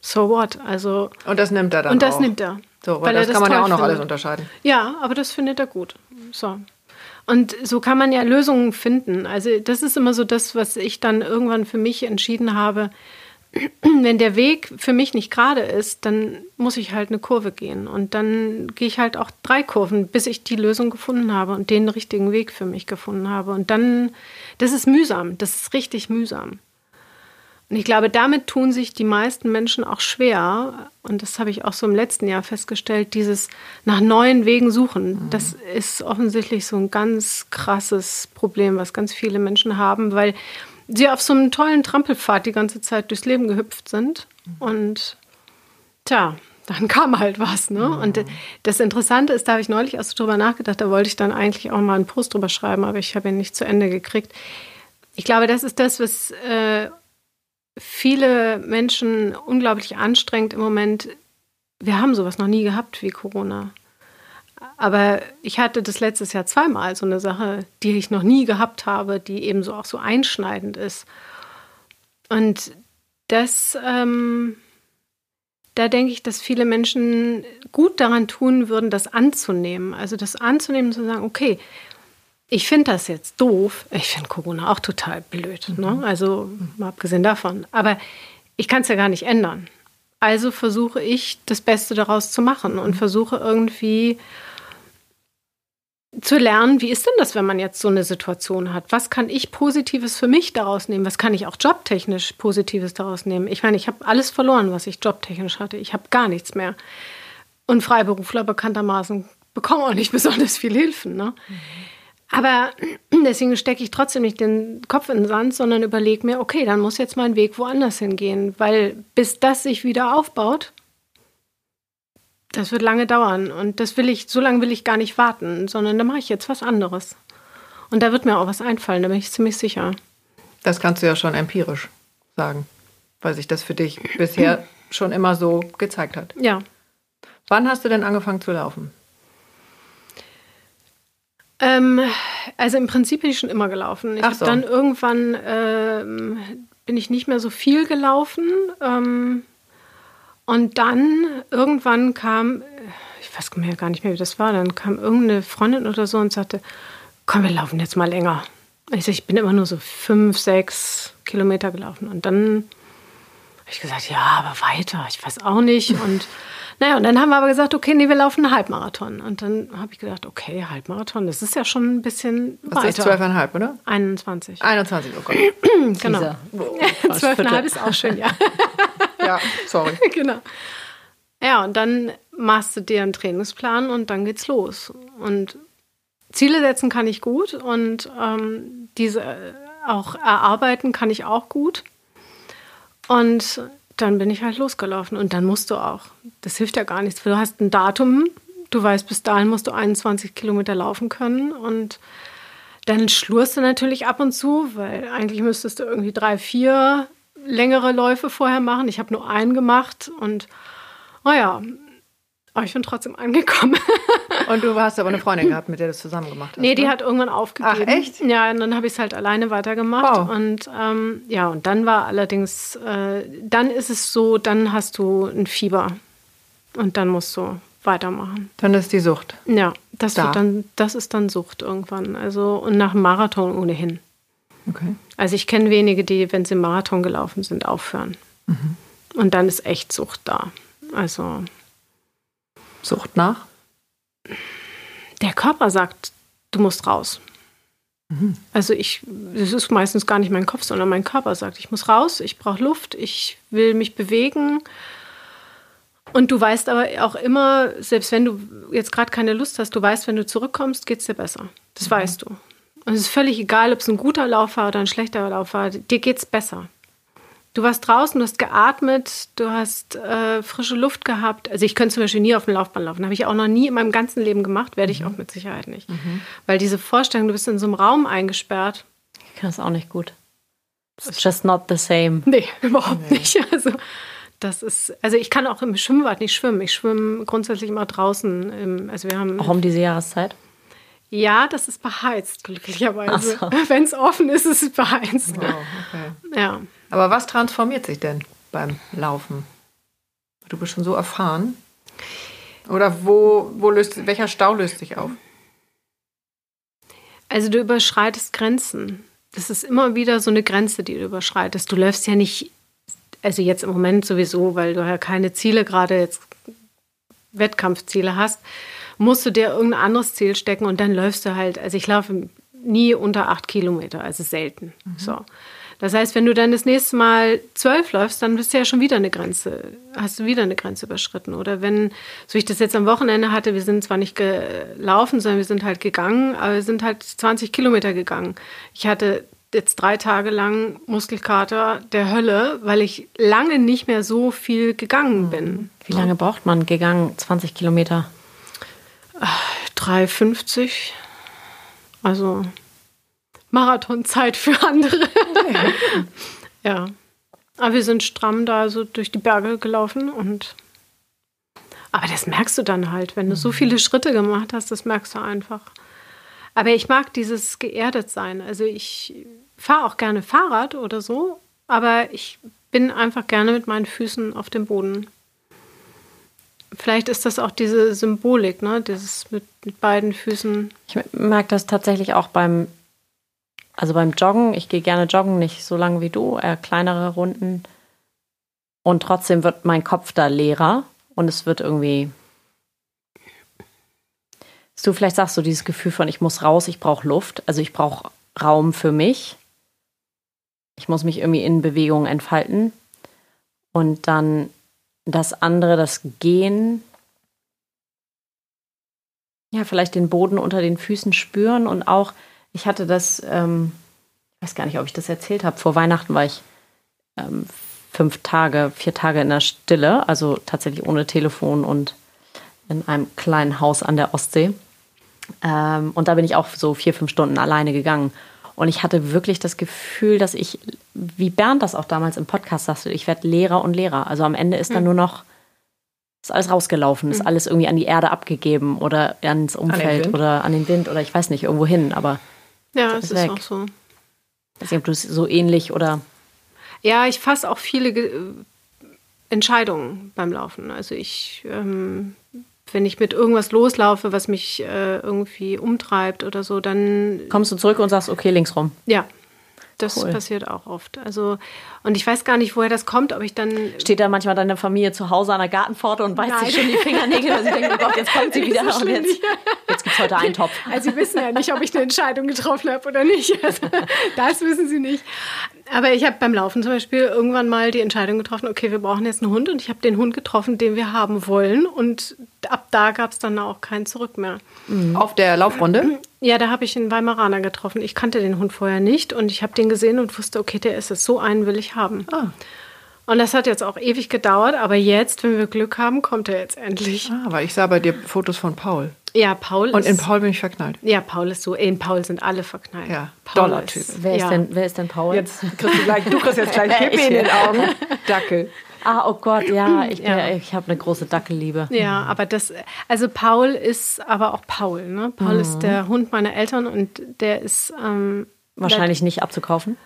So what? Also, Und das nimmt er dann und das auch. nimmt er. So, weil, weil das, das kann man ja auch noch findet. alles unterscheiden. Ja, aber das findet er gut. So. Und so kann man ja Lösungen finden. Also das ist immer so das, was ich dann irgendwann für mich entschieden habe. Wenn der Weg für mich nicht gerade ist, dann muss ich halt eine Kurve gehen. Und dann gehe ich halt auch drei Kurven, bis ich die Lösung gefunden habe und den richtigen Weg für mich gefunden habe. Und dann, das ist mühsam, das ist richtig mühsam. Und ich glaube, damit tun sich die meisten Menschen auch schwer. Und das habe ich auch so im letzten Jahr festgestellt, dieses nach neuen Wegen suchen. Mhm. Das ist offensichtlich so ein ganz krasses Problem, was ganz viele Menschen haben, weil sie auf so einem tollen Trampelpfad die ganze Zeit durchs Leben gehüpft sind. Mhm. Und tja, dann kam halt was. Ne? Mhm. Und das Interessante ist, da habe ich neulich auch so drüber nachgedacht, da wollte ich dann eigentlich auch mal einen Post drüber schreiben, aber ich habe ihn nicht zu Ende gekriegt. Ich glaube, das ist das, was äh, viele Menschen unglaublich anstrengend im Moment. Wir haben sowas noch nie gehabt wie Corona. Aber ich hatte das letztes Jahr zweimal so eine Sache, die ich noch nie gehabt habe, die eben so auch so einschneidend ist. Und das, ähm, da denke ich, dass viele Menschen gut daran tun würden, das anzunehmen. Also das anzunehmen, zu sagen, okay, ich finde das jetzt doof. Ich finde Corona auch total blöd. Ne? Mhm. Also mal abgesehen davon. Aber ich kann es ja gar nicht ändern. Also versuche ich, das Beste daraus zu machen und mhm. versuche irgendwie zu lernen, wie ist denn das, wenn man jetzt so eine Situation hat? Was kann ich Positives für mich daraus nehmen? Was kann ich auch jobtechnisch Positives daraus nehmen? Ich meine, ich habe alles verloren, was ich jobtechnisch hatte. Ich habe gar nichts mehr. Und Freiberufler bekanntermaßen bekommen auch nicht besonders viel Hilfen. Ne? Mhm. Aber deswegen stecke ich trotzdem nicht den Kopf in den Sand, sondern überlege mir, okay, dann muss jetzt mein Weg woanders hingehen, weil bis das sich wieder aufbaut, das wird lange dauern und das will ich, so lange will ich gar nicht warten, sondern da mache ich jetzt was anderes. Und da wird mir auch was einfallen, da bin ich ziemlich sicher. Das kannst du ja schon empirisch sagen, weil sich das für dich bisher schon immer so gezeigt hat. Ja. Wann hast du denn angefangen zu laufen? Ähm, also im Prinzip bin ich schon immer gelaufen. Ich so. dann irgendwann ähm, bin ich nicht mehr so viel gelaufen. Ähm, und dann irgendwann kam, ich weiß mir gar nicht mehr, wie das war, dann kam irgendeine Freundin oder so und sagte, komm, wir laufen jetzt mal länger. Ich, sag, ich bin immer nur so fünf, sechs Kilometer gelaufen. Und dann habe ich gesagt, ja, aber weiter, ich weiß auch nicht. Und naja, und dann haben wir aber gesagt, okay, nee, wir laufen einen Halbmarathon. Und dann habe ich gedacht, okay, Halbmarathon, das ist ja schon ein bisschen Was weiter. Das ist 12,5, oder? 21. 21, oh Gott. genau. Oh, 12,5 ist auch schön, ja. ja, sorry. genau. Ja, und dann machst du dir einen Trainingsplan und dann geht's los. Und Ziele setzen kann ich gut und ähm, diese auch erarbeiten kann ich auch gut. Und dann bin ich halt losgelaufen. Und dann musst du auch. Das hilft ja gar nichts. Du hast ein Datum, du weißt, bis dahin musst du 21 Kilometer laufen können. Und dann schlurst du natürlich ab und zu, weil eigentlich müsstest du irgendwie drei, vier längere Läufe vorher machen. Ich habe nur einen gemacht und naja, oh aber ich bin trotzdem angekommen. Und du hast aber eine Freundin gehabt, mit der du es zusammen gemacht hast? Nee, die ne? hat irgendwann aufgegeben. Ach, echt? Ja, und dann habe ich es halt alleine weitergemacht. Wow. Und ähm, ja, und dann war allerdings, äh, dann ist es so, dann hast du ein Fieber. Und dann musst du weitermachen. Dann ist die Sucht. Ja, das, da. wird dann, das ist dann Sucht irgendwann. Also, und nach dem Marathon ohnehin. Okay. Also ich kenne wenige, die, wenn sie Marathon gelaufen sind, aufhören. Mhm. Und dann ist echt Sucht da. Also Sucht nach? Der Körper sagt, du musst raus. Mhm. Also ich, das ist meistens gar nicht mein Kopf, sondern mein Körper sagt, ich muss raus, ich brauche Luft, ich will mich bewegen. Und du weißt aber auch immer, selbst wenn du jetzt gerade keine Lust hast, du weißt, wenn du zurückkommst, geht es dir besser. Das mhm. weißt du. Und es ist völlig egal, ob es ein guter Lauf war oder ein schlechter Lauf war, dir geht es besser. Du warst draußen, du hast geatmet, du hast äh, frische Luft gehabt. Also ich könnte zum Beispiel nie auf dem Laufband laufen. Habe ich auch noch nie in meinem ganzen Leben gemacht, werde ich mhm. auch mit Sicherheit nicht. Mhm. Weil diese Vorstellung, du bist in so einem Raum eingesperrt. Ich kann es auch nicht gut. It's just not the same. Nee, überhaupt nee. nicht. Also das ist, also ich kann auch im Schwimmbad nicht schwimmen. Ich schwimme grundsätzlich immer draußen. Im, also wir haben auch um diese Jahreszeit? Ja, das ist beheizt, glücklicherweise. So. Wenn es offen ist, ist es beheizt. Wow, okay. Ja. Aber was transformiert sich denn beim Laufen? Du bist schon so erfahren. Oder wo, wo löst, welcher Stau löst sich auf? Also du überschreitest Grenzen. Das ist immer wieder so eine Grenze, die du überschreitest. Du läufst ja nicht, also jetzt im Moment sowieso, weil du ja keine Ziele, gerade jetzt Wettkampfziele hast, musst du dir irgendein anderes Ziel stecken und dann läufst du halt, also ich laufe nie unter acht Kilometer, also selten. Mhm. So. Das heißt, wenn du dann das nächste Mal zwölf läufst, dann bist du ja schon wieder eine Grenze, hast du wieder eine Grenze überschritten. Oder wenn, so ich das jetzt am Wochenende hatte, wir sind zwar nicht gelaufen, sondern wir sind halt gegangen, aber wir sind halt 20 Kilometer gegangen. Ich hatte jetzt drei Tage lang Muskelkater der Hölle, weil ich lange nicht mehr so viel gegangen bin. Wie lange braucht man gegangen? 20 Kilometer? 3,50. Also Marathonzeit für andere. ja. Aber wir sind stramm da so durch die Berge gelaufen und aber das merkst du dann halt, wenn du so viele Schritte gemacht hast, das merkst du einfach. Aber ich mag dieses geerdet sein. Also ich fahre auch gerne Fahrrad oder so, aber ich bin einfach gerne mit meinen Füßen auf dem Boden. Vielleicht ist das auch diese Symbolik, ne? Dieses mit, mit beiden Füßen. Ich merke das tatsächlich auch beim also beim Joggen, ich gehe gerne joggen, nicht so lange wie du, eher kleinere Runden. Und trotzdem wird mein Kopf da leerer und es wird irgendwie. Du vielleicht sagst du dieses Gefühl von, ich muss raus, ich brauche Luft, also ich brauche Raum für mich. Ich muss mich irgendwie in Bewegung entfalten. Und dann das andere, das Gehen, ja, vielleicht den Boden unter den Füßen spüren und auch ich hatte das, ähm, ich weiß gar nicht, ob ich das erzählt habe. Vor Weihnachten war ich ähm, fünf Tage, vier Tage in der Stille, also tatsächlich ohne Telefon und in einem kleinen Haus an der Ostsee. Ähm, und da bin ich auch so vier, fünf Stunden alleine gegangen. Und ich hatte wirklich das Gefühl, dass ich, wie Bernd das auch damals im Podcast sagte, ich werde Lehrer und Lehrer. Also am Ende ist dann hm. nur noch, ist alles rausgelaufen, ist hm. alles irgendwie an die Erde abgegeben oder ans Umfeld an oder an den Wind oder ich weiß nicht, irgendwo hin. Aber ja, es ist, ist auch so. Ich weiß nicht, ob du es so ähnlich oder. Ja, ich fasse auch viele Ge Entscheidungen beim Laufen. Also ich, ähm, wenn ich mit irgendwas loslaufe, was mich äh, irgendwie umtreibt oder so, dann. Kommst du zurück und sagst, okay, links rum. Ja, das cool. passiert auch oft. Also, und ich weiß gar nicht, woher das kommt, ob ich dann. Steht da manchmal deine Familie zu Hause an der Gartenpforte und beißt Nein. sich schon die Fingernägel, weil sie denken, oh Gott, jetzt kommt sie wieder so und jetzt, jetzt gibt es heute einen Topf. Also, sie wissen ja nicht, ob ich eine Entscheidung getroffen habe oder nicht. Also, das wissen sie nicht. Aber ich habe beim Laufen zum Beispiel irgendwann mal die Entscheidung getroffen, okay, wir brauchen jetzt einen Hund und ich habe den Hund getroffen, den wir haben wollen. Und ab da gab es dann auch kein Zurück mehr. Auf der Laufrunde? Ja, da habe ich einen Weimaraner getroffen. Ich kannte den Hund vorher nicht und ich habe den gesehen und wusste, okay, der ist es. So einen will ich haben. Ah. Und das hat jetzt auch ewig gedauert, aber jetzt, wenn wir Glück haben, kommt er jetzt endlich. Ah, weil ich sah bei dir Fotos von Paul. Ja, Paul Und in Paul bin ich verknallt. Ja, Paul ist so. In Paul sind alle verknallt. Ja, Paul Dollar Typ. Wer, ja. ist denn, wer ist denn Paul? Jetzt kriegst du gleich, du kriegst jetzt gleich Pippi in den Augen. Dackel. Ah, oh Gott, ja, ich, ja. ich habe eine große Dackelliebe. Ja, aber das, also Paul ist aber auch Paul. Ne? Paul mhm. ist der Hund meiner Eltern und der ist. Ähm, Wahrscheinlich der, nicht abzukaufen.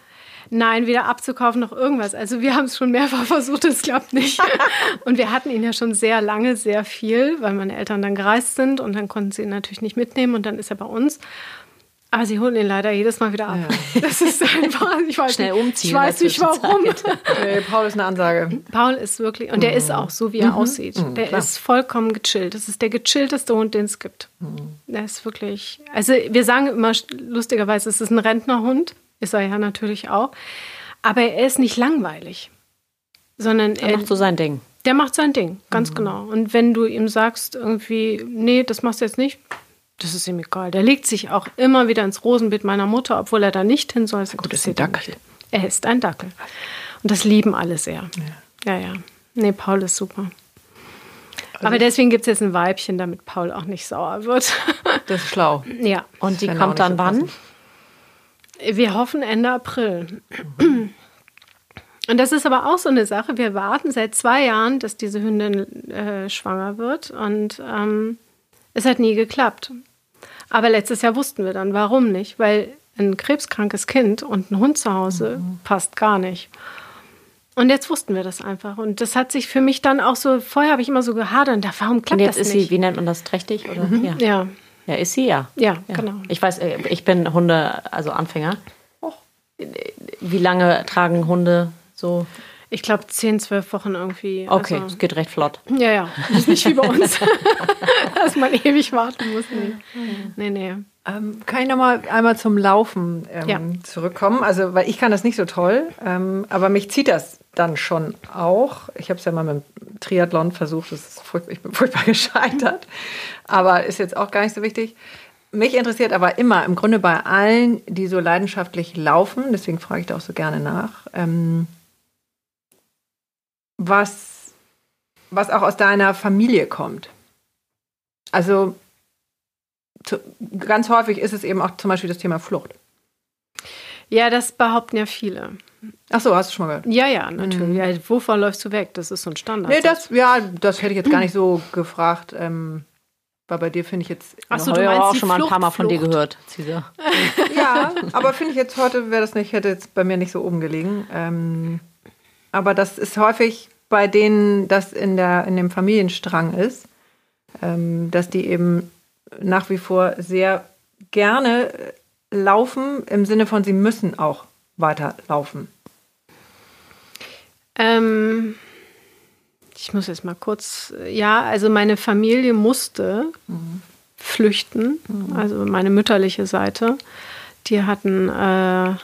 Nein, weder abzukaufen noch irgendwas. Also wir haben es schon mehrfach versucht, es klappt nicht. und wir hatten ihn ja schon sehr lange, sehr viel, weil meine Eltern dann gereist sind und dann konnten sie ihn natürlich nicht mitnehmen und dann ist er bei uns. Aber sie holen ihn leider jedes Mal wieder ab. Ja. Das ist einfach, ich weiß Schnell nicht, umziehen. Ich weiß nicht warum. Nee, Paul ist eine Ansage. Paul ist wirklich, und der ist auch so, wie er mhm. aussieht. Mhm, der klar. ist vollkommen gechillt. Das ist der gechillteste Hund, den es gibt. Mhm. Der ist wirklich, also wir sagen immer lustigerweise, es ist ein Rentnerhund. Ist er ja natürlich auch. Aber er ist nicht langweilig. Sondern er, er macht so sein Ding. Der macht sein Ding, ganz mhm. genau. Und wenn du ihm sagst, irgendwie, nee, das machst du jetzt nicht, das ist ihm egal. Der legt sich auch immer wieder ins Rosenbeet meiner Mutter, obwohl er da nicht hin soll. Das Gut, ist ein Dackel. Er ist ein Dackel. Und das lieben alle sehr. Ja, ja. ja. Nee, Paul ist super. Also Aber deswegen gibt es jetzt ein Weibchen, damit Paul auch nicht sauer wird. Das ist schlau. Ja. Und die kommt dann wann? Wir hoffen Ende April. Und das ist aber auch so eine Sache. Wir warten seit zwei Jahren, dass diese Hündin äh, schwanger wird. Und ähm, es hat nie geklappt. Aber letztes Jahr wussten wir dann, warum nicht? Weil ein krebskrankes Kind und ein Hund zu Hause mhm. passt gar nicht. Und jetzt wussten wir das einfach. Und das hat sich für mich dann auch so, vorher habe ich immer so gehadert, warum klappt Und jetzt das ist nicht? sie, wie nennt man das, trächtig? Oder? Mhm. Ja. ja. ja, ist sie, ja. Ja, genau. Ich weiß, äh, ich bin Hunde, also Anfänger. Wie lange tragen Hunde so? Ich glaube, 10, 12 Wochen irgendwie. Okay, Also, es geht recht flott. ja, ja. Das ist nicht wie bei uns, dass man ewig warten muss. Nee, nee. nee. Ähm, kann ich noch mal einmal zum Laufen ähm, Ja. zurückkommen? Also, weil ich kann das nicht so toll, ähm, aber mich zieht das dann schon auch. Ich habe es ja mal mit dem Triathlon versucht, das ist ich bin furchtbar gescheitert, aber ist jetzt auch gar nicht so wichtig. Mich interessiert aber immer, im Grunde bei allen, die so leidenschaftlich laufen, deswegen frage ich da auch so gerne nach, ähm, was, was auch aus deiner Familie kommt. Also zu, ganz häufig ist es eben auch zum Beispiel das Thema Flucht. Ja, das behaupten ja viele. Ach so, hast du schon mal gehört? Ja, ja, natürlich. Ja, wovor läufst du weg? Das ist so ein Standard. Nee, das, ja, das hätte ich jetzt gar nicht so gefragt. Ähm, weil bei dir finde ich jetzt. Ach so, Habe du meinst auch die schon mal ein paar Mal von dir gehört, Cesar. Ja, aber finde ich jetzt heute wäre das nicht, hätte jetzt bei mir nicht so oben gelegen. Ähm, aber das ist häufig bei denen, das in, der, in dem Familienstrang ist, ähm, dass die eben nach wie vor sehr gerne äh, laufen, im Sinne von, sie müssen auch weiterlaufen. Ähm, ich muss jetzt mal kurz. Ja, also meine Familie musste flüchten. Also meine mütterliche Seite. Die hatten äh,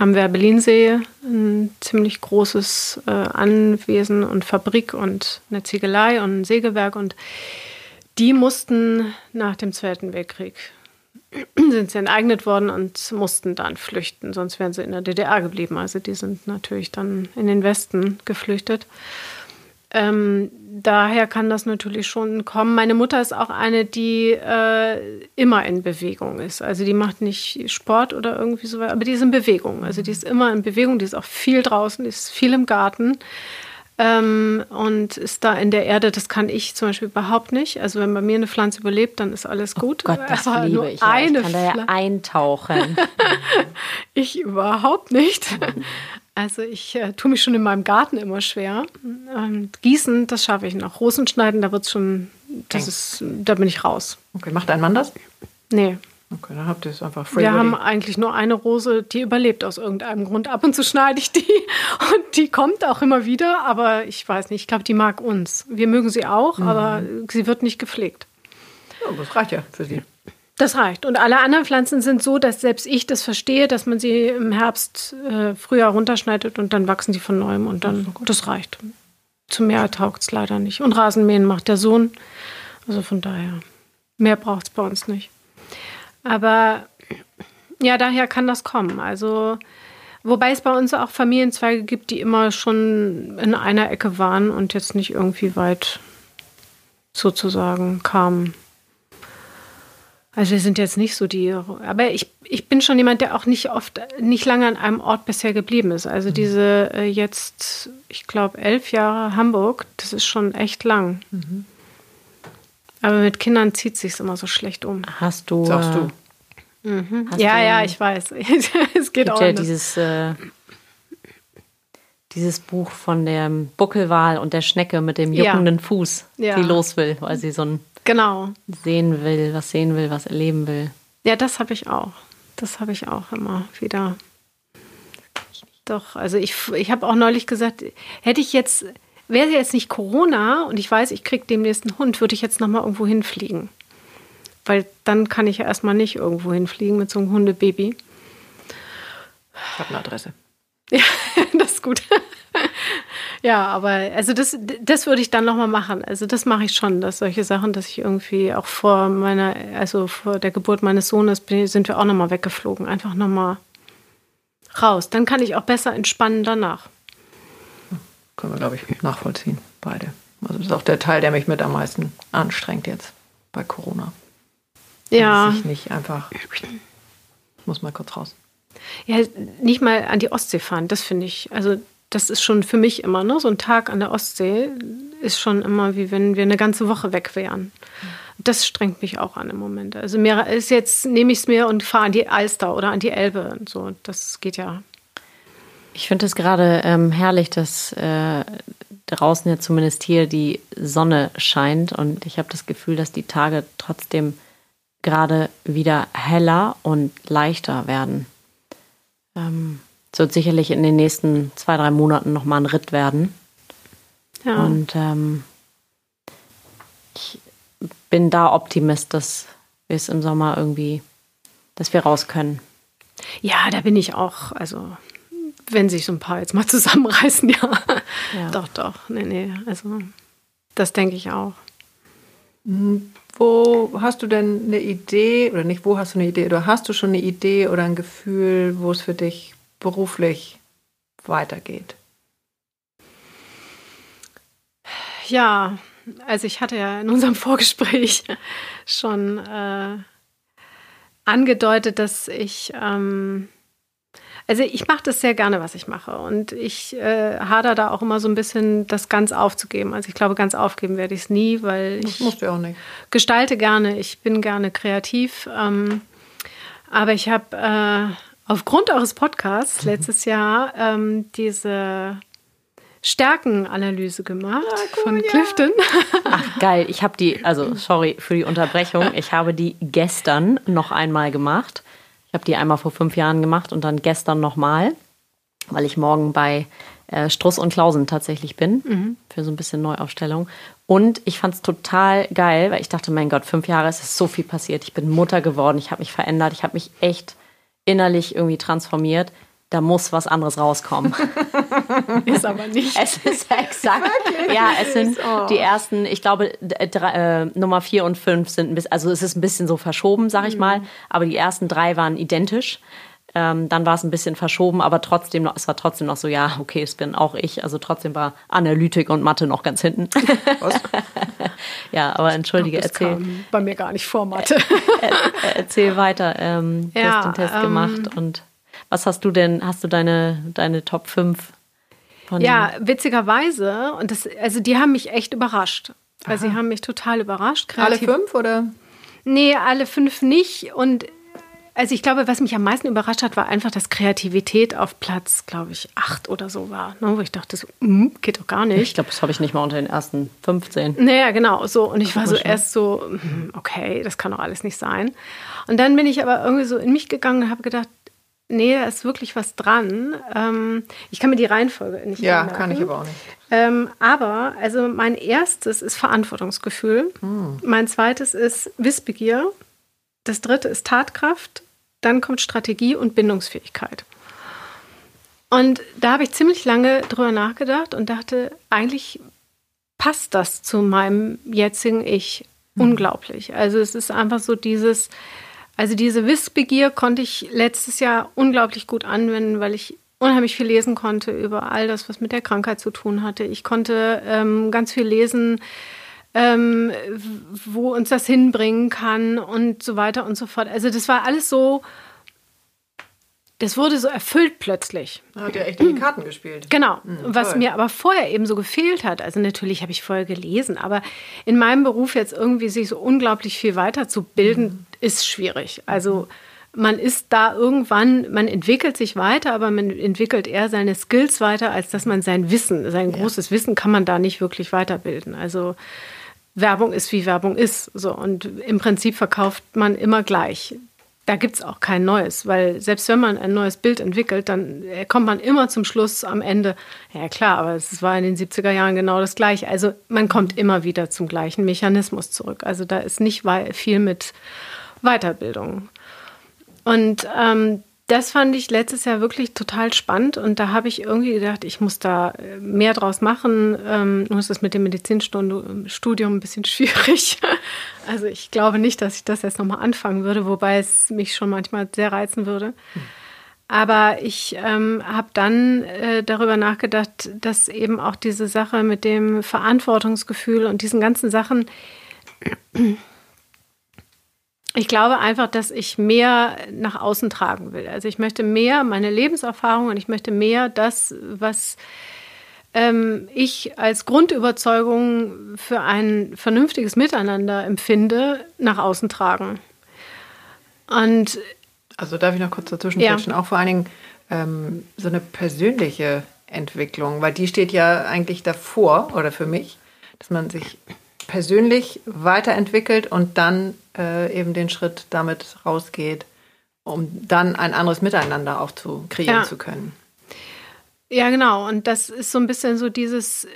am Werbelinsee ein ziemlich großes äh, Anwesen und Fabrik und eine Ziegelei und ein Sägewerk. Und die mussten nach dem Zweiten Weltkrieg sind sie enteignet worden und mussten dann flüchten, sonst wären sie in der DDR geblieben. Also die sind natürlich dann in den Westen geflüchtet. Ähm, daher kann das natürlich schon kommen. Meine Mutter ist auch eine, die äh, immer in Bewegung ist. Also die macht nicht Sport oder irgendwie so, aber die ist in Bewegung. Also die ist immer in Bewegung, die ist auch viel draußen, die ist viel im Garten ähm, und ist da in der Erde. Das kann ich zum Beispiel überhaupt nicht. Also wenn bei mir eine Pflanze überlebt, dann ist alles gut. Gott, das Aber liebe nur ich. Ja. Ich kann da ja eintauchen. ich überhaupt nicht. Also ich äh, tue mich schon in meinem Garten immer schwer. Ähm, gießen, das schaffe ich noch. Rosen schneiden, da wird's schon, das ist, da bin ich raus. Okay, macht dein Mann das? Nee. Okay, dann habt ihr es einfach free Wir haben eigentlich nur eine Rose, die überlebt aus irgendeinem Grund. Ab und zu schneide ich die und die kommt auch immer wieder, aber ich weiß nicht, ich glaube, die mag uns. Wir mögen sie auch, aber sie wird nicht gepflegt. Ja, das reicht ja für sie. Das reicht. Und alle anderen Pflanzen sind so, dass selbst ich das verstehe, dass man sie im Herbst äh, früher runterschneidet und dann wachsen die von neuem und dann, das reicht. Zu mehr taugt es leider nicht. Und Rasenmähen macht der Sohn. Also von daher, mehr braucht es bei uns nicht. Aber ja, daher kann das kommen. Also, wobei es bei uns auch Familienzweige gibt, die immer schon in einer Ecke waren und jetzt nicht irgendwie weit sozusagen kamen. Also wir sind jetzt nicht so die, aber ich, ich bin schon jemand, der auch nicht oft, nicht lange an einem Ort bisher geblieben ist. Also diese äh, jetzt, ich glaube, elf Jahre Hamburg, das ist schon echt lang. Aber mit Kindern zieht sich immer so schlecht um. Hast du. Sagst du. äh, hast ja, du, ja, ich weiß. es geht gibt auch ja anders. dieses, äh, dieses Buch von dem Buckelwal und der Schnecke mit dem Ja. juckenden Fuß, Ja. die los will, weil sie so ein Genau. sehen will, was sehen will, was erleben will. Ja, das habe ich auch. Das habe ich auch immer wieder. Doch, also ich, ich habe auch neulich gesagt, hätte ich jetzt, wäre jetzt nicht Corona und ich weiß, ich kriege demnächst einen Hund, würde ich jetzt nochmal irgendwo hinfliegen. Weil dann kann ich ja erstmal nicht irgendwo hinfliegen mit so einem Hundebaby. Ich habe eine Adresse. Ja, das ist gut. Ja, aber also das, das würde ich dann nochmal machen. Also das mache ich schon, dass solche Sachen, dass ich irgendwie auch vor meiner, also vor der Geburt meines Sohnes bin, sind wir auch nochmal weggeflogen. Einfach nochmal raus. Dann kann ich auch besser entspannen danach. Können wir, glaube ich, nachvollziehen, beide. Also das ist auch der Teil, der mich mit am meisten anstrengt jetzt bei Corona. Ja. Dass ich nicht einfach, ich muss mal kurz raus. Ja, nicht mal an die Ostsee fahren, das finde ich. Also, das ist schon für mich immer, ne? So ein Tag an der Ostsee ist schon immer wie wenn wir eine ganze Woche weg wären. Das strengt mich auch an im Moment. Also mir ist jetzt, nehme ich es mir und fahre an die Alster oder an die Elbe und so. Das geht ja. Ich finde es gerade ähm, herrlich, dass äh, draußen ja zumindest hier die Sonne scheint und ich habe das Gefühl, dass die Tage trotzdem gerade wieder heller und leichter werden. Ähm, es wird sicherlich in den nächsten zwei, drei Monaten nochmal ein Ritt werden. Ja. Und ähm, ich bin da Optimist, dass wir es im Sommer irgendwie, dass wir raus können. Ja, da bin ich auch. Also, wenn sich so ein paar jetzt mal zusammenreißen, ja. ja. Doch, doch. Nee, nee. Also, das denke ich auch. Hm, wo hast du denn eine Idee, oder nicht, wo hast du eine Idee, oder hast du schon eine Idee oder ein Gefühl, wo es für dich beruflich weitergeht? Ja, also ich hatte ja in unserem Vorgespräch schon äh, angedeutet, dass ich, ähm, also ich mache das sehr gerne, was ich mache. Und ich äh, hader da auch immer so ein bisschen, das ganz aufzugeben. Also ich glaube, ganz aufgeben werde ich es nie, weil ich gestalte gerne, ich bin gerne kreativ. Ähm, aber ich habe äh, aufgrund eures Podcasts letztes Jahr ähm, diese Stärkenanalyse gemacht ja, cool, von Clifton. Ja. Ach geil, ich habe die, also sorry für die Unterbrechung, ich habe die gestern noch einmal gemacht. Ich habe die einmal vor fünf Jahren gemacht und dann gestern nochmal, weil ich morgen bei äh, Struss und Klausen tatsächlich bin, mhm. für so ein bisschen Neuaufstellung. Und ich fand es total geil, weil ich dachte, mein Gott, fünf Jahre, es ist so viel passiert. Ich bin Mutter geworden, ich habe mich verändert, ich habe mich echt innerlich irgendwie transformiert da muss was anderes rauskommen. ist aber nicht. Es ist exakt. Wirklich? Ja, es sind oh. die ersten, ich glaube, drei, äh, Nummer vier und fünf sind ein bisschen, also es ist ein bisschen so verschoben, sag ich mhm. mal, aber die ersten drei waren identisch. Ähm, dann war es ein bisschen verschoben, aber trotzdem noch, es war trotzdem noch so, ja, okay, es bin auch ich. Also trotzdem war Analytik und Mathe noch ganz hinten. Was? ja, aber entschuldige, glaub, erzähl. bei mir gar nicht vor Mathe. erzähl weiter. Ähm, ja, du hast den Test ähm, gemacht und was hast du denn? Hast du deine, deine Top 5? ja, witzigerweise, und das, also die haben mich echt überrascht. Weil Aha. sie haben mich total überrascht. Kreativ. Alle fünf oder? Nee, alle fünf nicht. Und also ich glaube, was mich am meisten überrascht hat, war einfach, dass Kreativität auf Platz, glaube ich, acht oder so war. Ne? Wo ich dachte, so, mm, geht doch gar nicht. Ich glaube, das habe ich nicht mal unter den ersten 15. Naja, genau. So. Und ich war so erst so, hm, okay, das kann doch alles nicht sein. Und dann bin ich aber irgendwie so in mich gegangen und habe gedacht, Nee, da ist wirklich was dran. Ähm, ich kann mir die Reihenfolge nicht Ja, merken. kann ich aber auch nicht. Ähm, aber, also mein erstes ist Verantwortungsgefühl. Hm. Mein zweites ist Wissbegier. Das dritte ist Tatkraft. Dann kommt Strategie und Bindungsfähigkeit. Und da habe ich ziemlich lange drüber nachgedacht und dachte, eigentlich passt das zu meinem jetzigen Ich hm. unglaublich. Also es ist einfach so dieses, also diese Wissbegier konnte ich letztes Jahr unglaublich gut anwenden, weil ich unheimlich viel lesen konnte über all das, was mit der Krankheit zu tun hatte. Ich konnte ähm, ganz viel lesen, ähm, wo uns das hinbringen kann und so weiter und so fort. Also das war alles so das wurde so erfüllt plötzlich. Hat ja echt in die Karten gespielt. Genau. Mhm, was mir aber vorher eben so gefehlt hat, also natürlich habe ich vorher gelesen, aber in meinem Beruf jetzt irgendwie sich so unglaublich viel weiterzubilden, mhm. ist schwierig. Also man ist da irgendwann, man entwickelt sich weiter, aber man entwickelt eher seine Skills weiter, als dass man sein Wissen, sein ja. großes Wissen kann man da nicht wirklich weiterbilden. Also Werbung ist wie Werbung ist. So. Und im Prinzip verkauft man immer gleich da gibt es auch kein neues, weil selbst wenn man ein neues Bild entwickelt, dann äh, kommt man immer zum Schluss am Ende, ja klar, aber es war in den 70er Jahren genau das gleiche. Also man kommt immer wieder zum gleichen Mechanismus zurück. Also da ist nicht viel mit Weiterbildung. Und ähm, das fand ich letztes Jahr wirklich total spannend und da habe ich irgendwie gedacht, ich muss da äh, mehr draus machen. Ähm, nur ist es mit dem Medizinstudium ein bisschen schwierig. Also ich glaube nicht, dass ich das jetzt nochmal anfangen würde, wobei es mich schon manchmal sehr reizen würde. Aber ich ähm, habe dann äh, darüber nachgedacht, dass eben auch diese Sache mit dem Verantwortungsgefühl und diesen ganzen Sachen ich glaube einfach, dass ich mehr nach außen tragen will. Also ich möchte mehr meine Lebenserfahrung und ich möchte mehr das, was ähm, ich als Grundüberzeugung für ein vernünftiges Miteinander empfinde, nach außen tragen. Und also darf ich noch kurz dazwischen ja. auch vor allen Dingen ähm, so eine persönliche Entwicklung, weil die steht ja eigentlich davor oder für mich, dass man sich persönlich weiterentwickelt und dann äh, eben den Schritt damit rausgeht, um dann ein anderes Miteinander auch zu kreieren ja. zu können. Ja, genau. Und das ist so ein bisschen so dieses,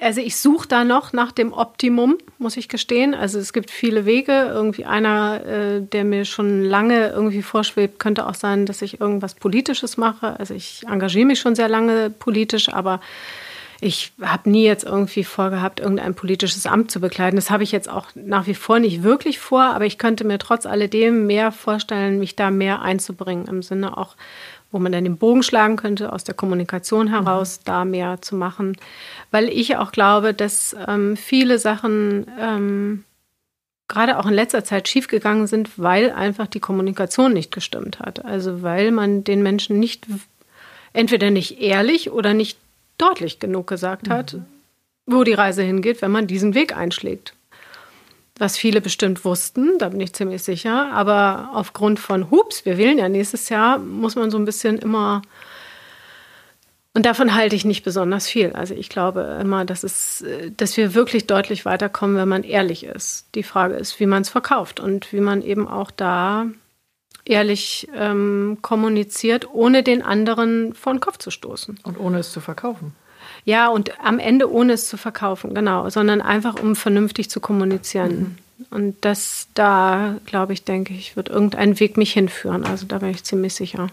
also ich suche da noch nach dem Optimum, muss ich gestehen. Also es gibt viele Wege. Irgendwie einer, äh, der mir schon lange irgendwie vorschwebt, könnte auch sein, dass ich irgendwas Politisches mache. Also ich engagiere mich schon sehr lange politisch, aber ich habe nie jetzt irgendwie vorgehabt, irgendein politisches Amt zu bekleiden. Das habe ich jetzt auch nach wie vor nicht wirklich vor, aber ich könnte mir trotz alledem mehr vorstellen, mich da mehr einzubringen, im Sinne auch wo man dann den Bogen schlagen könnte, aus der Kommunikation heraus mhm. da mehr zu machen. Weil ich auch glaube, dass ähm, viele Sachen ähm, gerade auch in letzter Zeit schiefgegangen sind, weil einfach die Kommunikation nicht gestimmt hat. Also weil man den Menschen nicht entweder nicht ehrlich oder nicht deutlich genug gesagt hat, mhm. wo die Reise hingeht, wenn man diesen Weg einschlägt was viele bestimmt wussten, da bin ich ziemlich sicher. Aber aufgrund von Hups, wir wählen ja nächstes Jahr, muss man so ein bisschen immer. Und davon halte ich nicht besonders viel. Also ich glaube immer, dass, es, dass wir wirklich deutlich weiterkommen, wenn man ehrlich ist. Die Frage ist, wie man es verkauft und wie man eben auch da ehrlich ähm, kommuniziert, ohne den anderen vor den Kopf zu stoßen. Und ohne es zu verkaufen. Ja, und am Ende ohne es zu verkaufen, genau, sondern einfach um vernünftig zu kommunizieren. Mhm. Und das da, glaube ich, denke ich, wird irgendein Weg mich hinführen. Also da bin ich ziemlich sicher.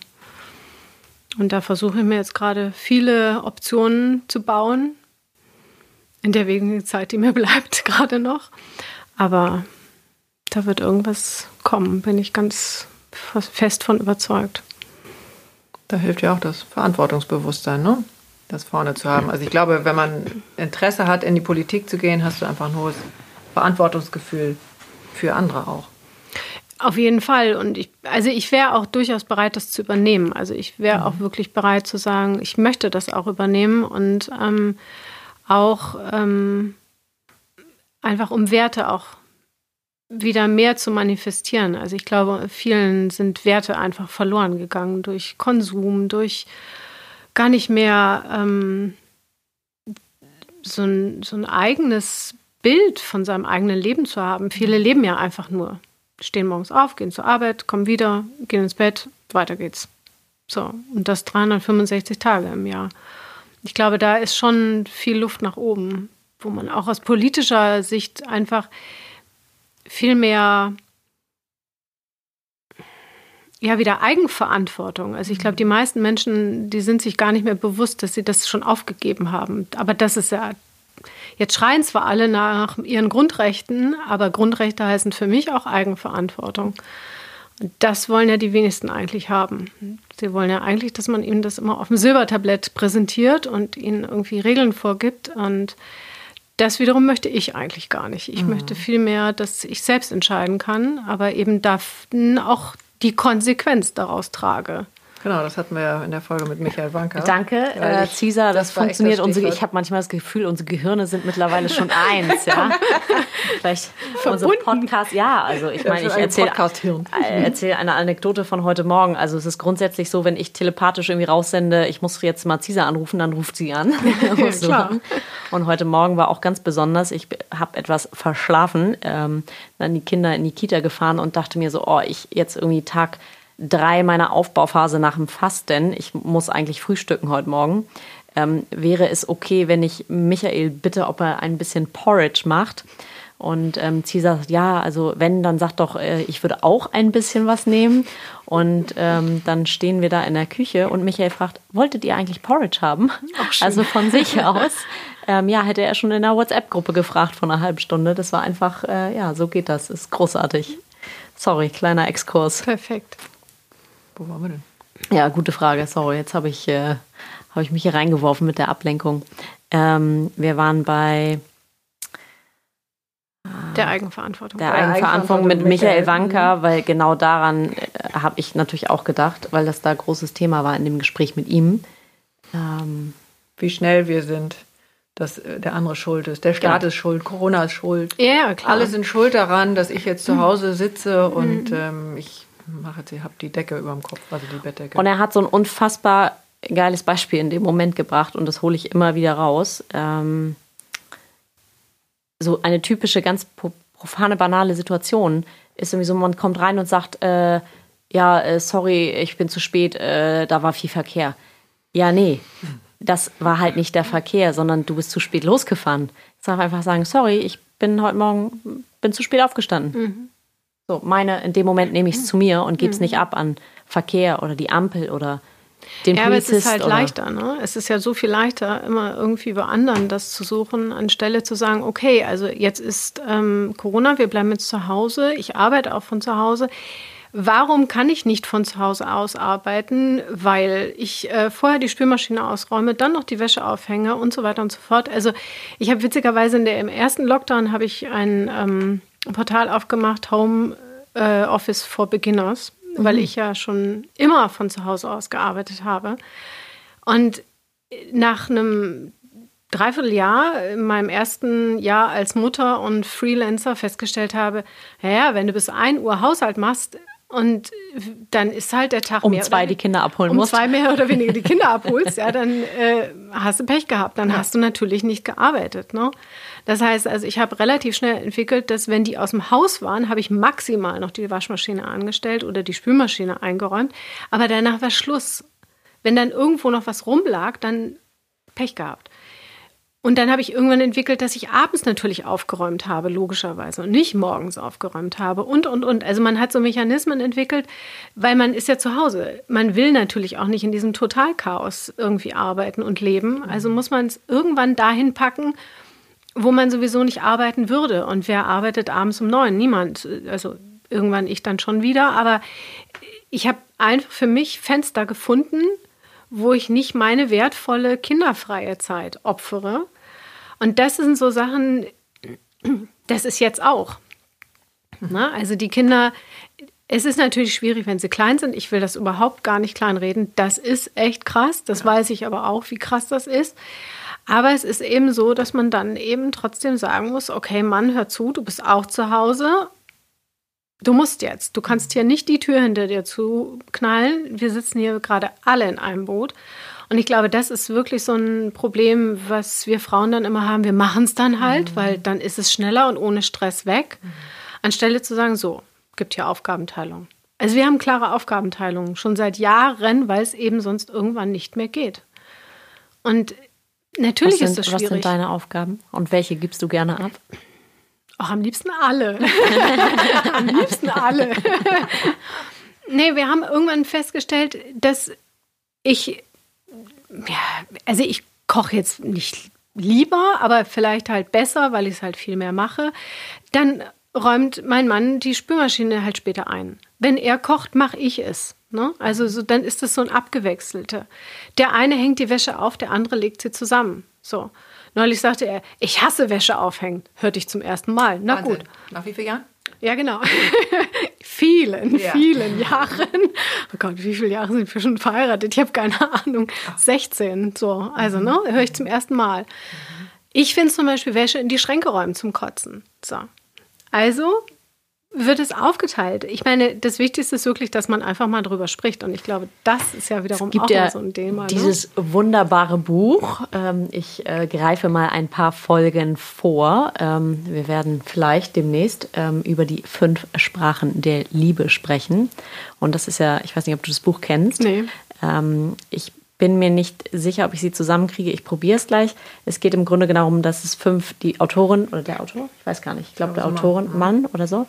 Und da versuche ich mir jetzt gerade viele Optionen zu bauen. In der wenigen Zeit, die mir bleibt, gerade noch. Aber da wird irgendwas kommen, bin ich ganz fest von überzeugt. Da hilft ja auch das Verantwortungsbewusstsein, ne? das vorne zu haben. Also ich glaube, wenn man Interesse hat, in die Politik zu gehen, hast du einfach ein hohes Verantwortungsgefühl für andere auch. Auf jeden Fall. Und ich, also ich wäre auch durchaus bereit, das zu übernehmen. Also ich wäre mhm. auch wirklich bereit zu sagen, ich möchte das auch übernehmen und ähm, auch ähm, einfach um Werte auch wieder mehr zu manifestieren. Also ich glaube, vielen sind Werte einfach verloren gegangen durch Konsum, durch gar nicht mehr ähm, so, ein, so ein eigenes Bild von seinem eigenen Leben zu haben. Viele leben ja einfach nur. Stehen morgens auf, gehen zur Arbeit, kommen wieder, gehen ins Bett, weiter geht's. So, und das 365 Tage im Jahr. Ich glaube, da ist schon viel Luft nach oben, wo man auch aus politischer Sicht einfach viel mehr ja wieder Eigenverantwortung. Also ich glaube, die meisten Menschen, die sind sich gar nicht mehr bewusst, dass sie das schon aufgegeben haben. Aber das ist ja, jetzt schreien zwar alle nach ihren Grundrechten, aber Grundrechte heißen für mich auch Eigenverantwortung. Das wollen ja die wenigsten eigentlich haben. Sie wollen ja eigentlich, dass man ihnen das immer auf dem Silbertablett präsentiert und ihnen irgendwie Regeln vorgibt. Und das wiederum möchte ich eigentlich gar nicht. Ich mhm. möchte vielmehr, dass ich selbst entscheiden kann, aber eben darf auch die Konsequenz daraus trage. Genau, das hatten wir ja in der Folge mit Michael Wanker. Danke, äh, Cesar, das, das funktioniert. Unsere, ich habe manchmal das Gefühl, unsere Gehirne sind mittlerweile schon eins. ja? Vielleicht unser Podcast, ja, also ich meine, ich erzähle äh, erzähl eine Anekdote von heute Morgen. Also es ist grundsätzlich so, wenn ich telepathisch irgendwie raussende, ich muss jetzt mal Cesar anrufen, dann ruft sie an. ja, Und heute Morgen war auch ganz besonders, ich habe etwas verschlafen, ähm, dann die Kinder in die Kita gefahren und dachte mir so, oh, ich jetzt irgendwie Tag drei meiner Aufbauphase nach dem Fasten, ich muss eigentlich frühstücken heute Morgen, ähm, wäre es okay, wenn ich Michael bitte, ob er ein bisschen Porridge macht. Und ähm, Cesar sagt, ja, also wenn, dann sagt doch, äh, ich würde auch ein bisschen was nehmen. Und ähm, dann stehen wir da in der Küche und Michael fragt, wolltet ihr eigentlich Porridge haben? also von sich aus. Ähm, ja, hätte er schon in der WhatsApp-Gruppe gefragt von einer halben Stunde. Das war einfach, äh, ja, so geht das. Ist großartig. Sorry, kleiner Exkurs. Perfekt. Wo waren wir denn? Ja, gute Frage. Sorry, jetzt habe ich, äh, hab ich mich hier reingeworfen mit der Ablenkung. Ähm, wir waren bei der Eigenverantwortung. Der, Eigenverantwortung mit Michael Wanka, weil genau daran äh, habe ich natürlich auch gedacht, weil das da großes Thema war in dem Gespräch mit ihm. Ähm, Wie schnell wir sind, dass äh, der andere schuld ist. Der Staat ja. ist schuld, Corona ist schuld. Ja, klar. Alle sind schuld daran, dass ich jetzt zu Hause sitze und mhm. ähm, ich mache jetzt, ich habe die Decke über dem Kopf, also die Bettdecke. Und er hat so ein unfassbar geiles Beispiel in dem Moment gebracht und das hole ich immer wieder raus. Ähm, so eine typische, ganz profane, banale Situation ist irgendwie so, man kommt rein und sagt, äh, ja, äh, sorry, ich bin zu spät, äh, da war viel Verkehr. Ja, nee, das war halt nicht der Verkehr, sondern du bist zu spät losgefahren. Ich darf einfach sagen, sorry, ich bin heute Morgen, bin zu spät aufgestanden. Mhm. So, meine, in dem Moment nehme ich es zu mir und gebe es mhm. nicht ab an Verkehr oder die Ampel oder den ja, Polizist. Aber es ist halt oder? leichter, ne? Es ist ja so viel leichter, immer irgendwie bei anderen das zu suchen, anstelle zu sagen, okay, also jetzt ist ähm, Corona, wir bleiben jetzt zu Hause, ich arbeite auch von zu Hause. Warum kann ich nicht von zu Hause aus arbeiten? Weil ich äh, vorher die Spülmaschine ausräume, dann noch die Wäsche aufhänge und so weiter und so fort. Also ich habe witzigerweise in der, im ersten Lockdown habe ich ein ähm, Portal aufgemacht, Home äh, Office for Beginners, mhm. weil ich ja schon immer von zu Hause aus gearbeitet habe. Und nach einem Dreivierteljahr in meinem ersten Jahr als Mutter und Freelancer festgestellt habe, naja, wenn du bis 1 Uhr Haushalt machst, und dann ist halt der Tag um mehr. Um zwei die Kinder abholen um musst. Um zwei mehr oder weniger die Kinder abholst, ja, dann äh, hast du Pech gehabt. Dann ja. hast du natürlich nicht gearbeitet. Ne? Das heißt, also ich habe relativ schnell entwickelt, dass wenn die aus dem Haus waren, habe ich maximal noch die Waschmaschine angestellt oder die Spülmaschine eingeräumt. Aber danach war Schluss. Wenn dann irgendwo noch was rumlag, dann Pech gehabt. Und dann habe ich irgendwann entwickelt, dass ich abends natürlich aufgeräumt habe, logischerweise, und nicht morgens aufgeräumt habe und, und, und. Also man hat so Mechanismen entwickelt, weil man ist ja zu Hause. Man will natürlich auch nicht in diesem Totalchaos irgendwie arbeiten und leben. Also muss man es irgendwann dahin packen, wo man sowieso nicht arbeiten würde. Und wer arbeitet abends um neun? Niemand. Also irgendwann ich dann schon wieder. Aber ich habe einfach für mich Fenster gefunden, wo ich nicht meine wertvolle kinderfreie Zeit opfere und das sind so Sachen, das ist jetzt auch. Na, also die Kinder, es ist natürlich schwierig, wenn sie klein sind. Ich will das überhaupt gar nicht kleinreden. Das ist echt krass. Das ja. weiß ich aber auch, wie krass das ist. Aber es ist eben so, dass man dann eben trotzdem sagen muss, okay, Mann, hör zu, du bist auch zu Hause. Du musst jetzt. Du kannst hier nicht die Tür hinter dir zuknallen. Wir sitzen hier gerade alle in einem Boot. Und ich glaube, das ist wirklich so ein Problem, was wir Frauen dann immer haben. Wir machen es dann halt, mhm. weil dann ist es schneller und ohne Stress weg. Mhm. Anstelle zu sagen, so, gibt hier Aufgabenteilung. Also wir haben klare Aufgabenteilung schon seit Jahren, weil es eben sonst irgendwann nicht mehr geht. Und natürlich sind, ist das schwierig. Was sind deine Aufgaben und welche gibst du gerne ab? Ach, am liebsten alle. am liebsten alle. nee, wir haben irgendwann festgestellt, dass ich ja, also ich koche jetzt nicht lieber, aber vielleicht halt besser, weil ich es halt viel mehr mache. Dann räumt mein Mann die Spülmaschine halt später ein. Wenn er kocht, mache ich es. Ne? Also so, dann ist das so ein abgewechselte. Der eine hängt die Wäsche auf, der andere legt sie zusammen. So. Neulich sagte er, ich hasse Wäsche aufhängen. Hörte ich zum ersten Mal. Na Wahnsinn. gut. Nach wie vielen Jahren? Ja, genau. vielen, ja. vielen Jahren. Oh Gott, wie viele Jahre sind wir schon verheiratet? Ich habe keine Ahnung. 16, so. Also, ne, höre ich zum ersten Mal. Ich finde zum Beispiel Wäsche in die Schränke räumen zum Kotzen. So. Also wird es aufgeteilt. Ich meine, das Wichtigste ist wirklich, dass man einfach mal drüber spricht. Und ich glaube, das ist ja wiederum auch ja so ein Thema. Ne? Dieses ne? wunderbare Buch. Ähm, ich äh, greife mal ein paar Folgen vor. Ähm, wir werden vielleicht demnächst ähm, über die fünf Sprachen der Liebe sprechen. Und das ist ja, ich weiß nicht, ob du das Buch kennst. Nee. Ähm, ich bin mir nicht sicher, ob ich sie zusammenkriege. Ich probiere es gleich. Es geht im Grunde darum, dass es fünf, die Autorin oder der Autor, ich weiß gar nicht, ich glaube der Autorin, Mann oder so,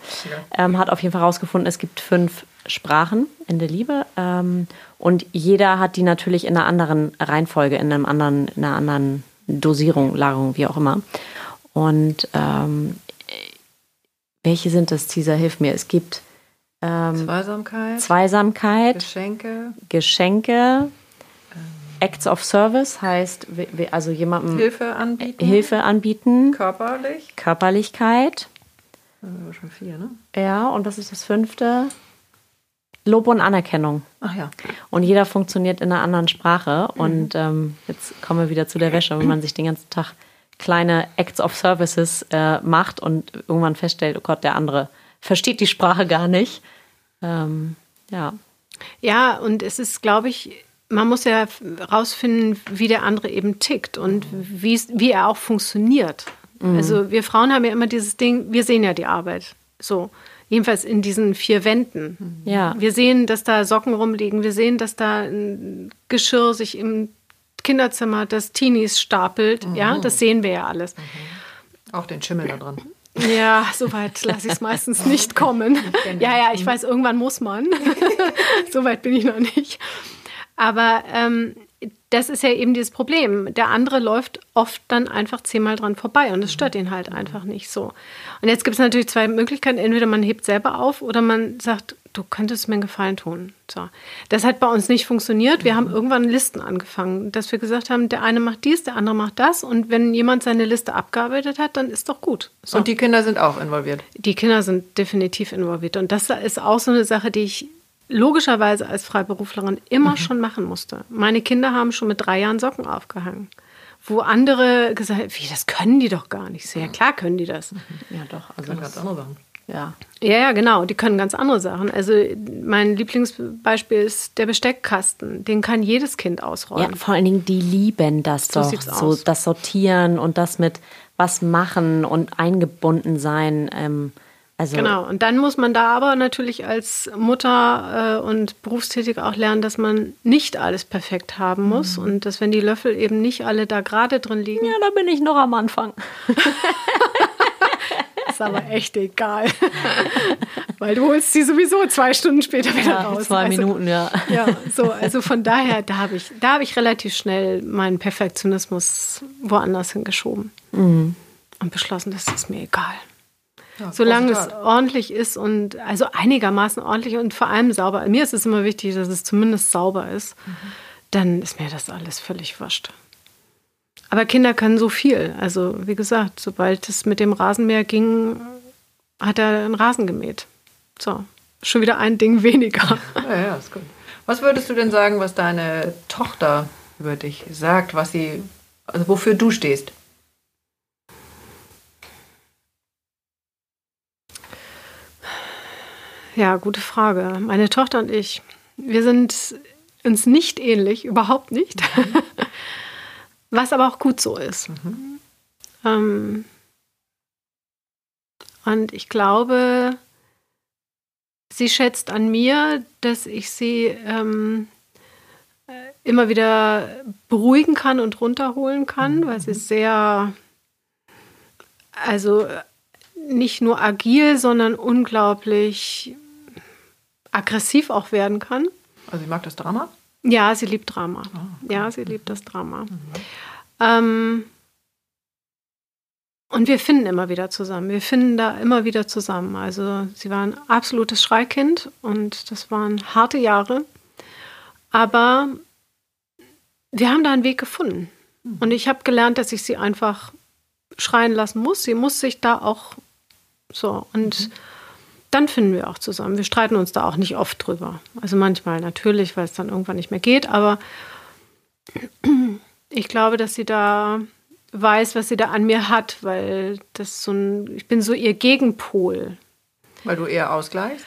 ähm, hat auf jeden Fall herausgefunden, es gibt fünf Sprachen in der Liebe ähm, und jeder hat die natürlich in einer anderen Reihenfolge, in einem anderen, in einer anderen Dosierung, Lagerung, wie auch immer. Und ähm, welche sind das, Caesar, hilf mir. Es gibt ähm, Zweisamkeit, Zweisamkeit, Geschenke, Geschenke, Acts of Service heißt, also jemandem Hilfe anbieten. Hilfe anbieten. Körperlich. Körperlichkeit. Das schon vier, ne? Ja, und was ist das fünfte? Lob und Anerkennung. Ach ja. Und jeder funktioniert in einer anderen Sprache. Mhm. Und ähm, jetzt kommen wir wieder zu der Wäsche, wenn man sich den ganzen Tag kleine Acts of Services äh, macht und irgendwann feststellt, oh Gott, der andere versteht die Sprache gar nicht. Ähm, Ja. Ja, und es ist, glaube ich, man muss ja rausfinden, wie der andere eben tickt und wie, wie er auch funktioniert. Mhm. Also wir Frauen haben ja immer dieses Ding, wir sehen ja die Arbeit. So. Jedenfalls in diesen vier Wänden. Ja. Wir sehen, dass da Socken rumliegen. Wir sehen, dass da ein Geschirr sich im Kinderzimmer des Teenies stapelt. Mhm. Ja, das sehen wir ja alles. Mhm. Auch den Schimmel da drin. Ja, soweit lasse ich es meistens nicht kommen. Ja, ja, ich weiß, irgendwann muss man. Soweit bin ich noch nicht. Aber ähm, das ist ja eben dieses Problem. Der andere läuft oft dann einfach zehnmal dran vorbei und es stört ihn halt einfach nicht so. Und jetzt gibt es natürlich zwei Möglichkeiten. Entweder man hebt selber auf oder man sagt, du könntest mir einen Gefallen tun. So. Das hat bei uns nicht funktioniert. Wir haben irgendwann Listen angefangen, dass wir gesagt haben, der eine macht dies, der andere macht das. Und wenn jemand seine Liste abgearbeitet hat, dann ist doch gut. So. Und die Kinder sind auch involviert? Die Kinder sind definitiv involviert. Und das ist auch so eine Sache, die ich logischerweise als Freiberuflerin immer mhm. schon machen musste. Meine Kinder haben schon mit drei Jahren Socken aufgehangen. Wo andere gesagt haben, wie, das können die doch gar nicht. So, ja, klar können die das. Ja, doch. Also das ganz andere Sachen. Ja. ja, ja, genau. Die können ganz andere Sachen. Also mein Lieblingsbeispiel ist der Besteckkasten. Den kann jedes Kind ausräumen. Ja, vor allen Dingen, die lieben das so doch. So das Sortieren und das mit was machen und eingebunden sein. Ähm, also genau, und dann muss man da aber natürlich als Mutter äh, und berufstätig auch lernen, dass man nicht alles perfekt haben muss mhm. und dass wenn die Löffel eben nicht alle da gerade drin liegen. Ja, da bin ich noch am Anfang. ist aber echt egal. Weil du holst sie sowieso zwei Stunden später wieder ja, raus. Zwei also, Minuten, ja. Ja, so, also von daher, da habe ich, da ich relativ schnell meinen Perfektionismus woanders hingeschoben mhm. und beschlossen, das ist mir egal. Ja, Solange es ordentlich ist und also einigermaßen ordentlich und vor allem sauber. Mir ist es immer wichtig, dass es zumindest sauber ist. Mhm. Dann ist mir das alles völlig wurscht. Aber Kinder können so viel. Also wie gesagt, sobald es mit dem Rasenmäher ging, hat er einen Rasen gemäht. So, schon wieder ein Ding weniger. Ja, ja, ist gut. Was würdest du denn sagen, was deine Tochter über dich sagt, was sie, also wofür du stehst? Ja, gute Frage. Meine Tochter und ich, wir sind uns nicht ähnlich, überhaupt nicht. Mhm. Was aber auch gut so ist. Mhm. Ähm, und ich glaube, sie schätzt an mir, dass ich sie ähm, immer wieder beruhigen kann und runterholen kann, mhm. weil sie sehr, also nicht nur agil, sondern unglaublich aggressiv auch werden kann. Also sie mag das Drama? Ja, sie liebt Drama. Oh, okay. Ja, sie liebt das Drama. Mhm. Ähm, und wir finden immer wieder zusammen. Wir finden da immer wieder zusammen. Also sie war ein absolutes Schreikind und das waren harte Jahre. Aber wir haben da einen Weg gefunden. Mhm. Und ich habe gelernt, dass ich sie einfach schreien lassen muss. Sie muss sich da auch so. Und mhm dann finden wir auch zusammen. Wir streiten uns da auch nicht oft drüber. Also manchmal natürlich, weil es dann irgendwann nicht mehr geht, aber ich glaube, dass sie da weiß, was sie da an mir hat, weil das so ein, ich bin so ihr Gegenpol. Weil du eher ausgleichst?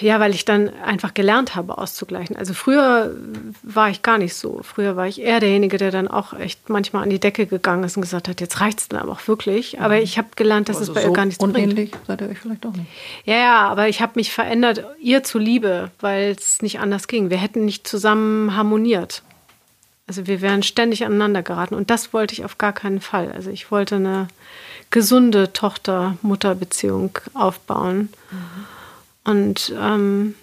Ja, weil ich dann einfach gelernt habe, auszugleichen. Also früher war ich gar nicht so. Früher war ich eher derjenige, der dann auch echt manchmal an die Decke gegangen ist und gesagt hat, jetzt reicht es dann aber auch wirklich. Aber mhm. ich habe gelernt, dass also es bei so ihr gar nichts unähnlich bringt. seid ihr euch vielleicht auch nicht. Ja, ja, aber ich habe mich verändert, ihr zuliebe, weil es nicht anders ging. Wir hätten nicht zusammen harmoniert. Also wir wären ständig aneinander geraten. Und das wollte ich auf gar keinen Fall. Also ich wollte eine gesunde Tochter-Mutter-Beziehung aufbauen. Mhm. Und ähm,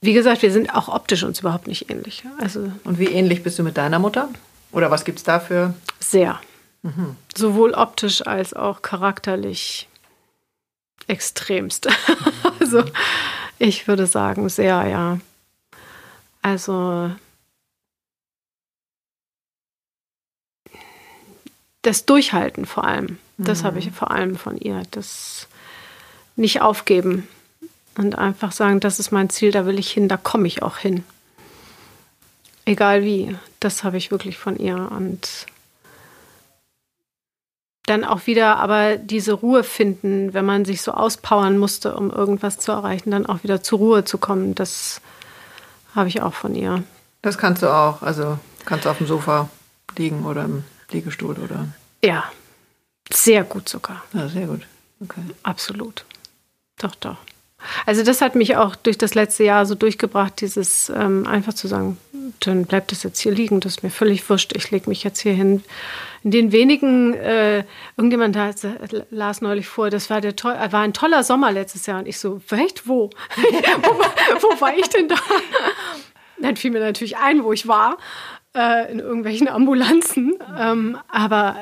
wie gesagt, wir sind auch optisch uns überhaupt nicht ähnlich. Also Und wie ähnlich bist du mit deiner Mutter? Oder was gibt es dafür? Sehr. Mhm. Sowohl optisch als auch charakterlich extremst. also ich würde sagen, sehr, ja. Also das Durchhalten vor allem, das mhm. habe ich vor allem von ihr. Das nicht aufgeben und einfach sagen, das ist mein Ziel, da will ich hin, da komme ich auch hin. Egal wie, das habe ich wirklich von ihr und dann auch wieder aber diese Ruhe finden, wenn man sich so auspowern musste, um irgendwas zu erreichen, dann auch wieder zur Ruhe zu kommen. Das habe ich auch von ihr. Das kannst du auch. Also kannst du auf dem Sofa liegen oder im Liegestuhl oder. Ja, sehr gut sogar. Ja, sehr gut. Okay. Absolut. Doch, doch. Also das hat mich auch durch das letzte Jahr so durchgebracht, dieses ähm, einfach zu sagen, dann bleibt es jetzt hier liegen, das ist mir völlig wurscht, ich lege mich jetzt hier hin. In den wenigen, äh, irgendjemand da, las neulich vor, das war, der toll, war ein toller Sommer letztes Jahr und ich so, echt, wo? wo, wo war ich denn da? Dann fiel mir natürlich ein, wo ich war, äh, in irgendwelchen Ambulanzen. Ähm, aber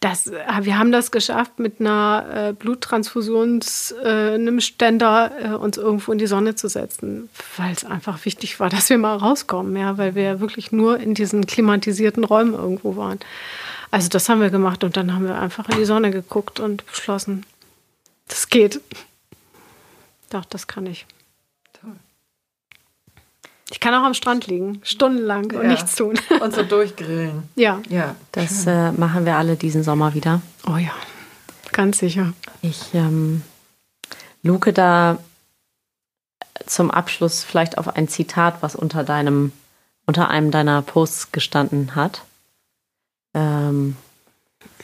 das, äh, wir haben das geschafft, mit einer äh, Bluttransfusions, äh, einem Ständer äh, uns irgendwo in die Sonne zu setzen, weil es einfach wichtig war, dass wir mal rauskommen, ja, weil wir wirklich nur in diesen klimatisierten Räumen irgendwo waren. Also das haben wir gemacht und dann haben wir einfach in die Sonne geguckt und beschlossen, das geht. Doch, das kann ich. Ich kann auch am Strand liegen, stundenlang und ja. nichts tun. Und so durchgrillen. Ja. Ja. Das äh, machen wir alle diesen Sommer wieder. Oh ja, ganz sicher. Ich ähm, luke da zum Abschluss vielleicht auf ein Zitat, was unter deinem, unter einem deiner Posts gestanden hat. Ähm,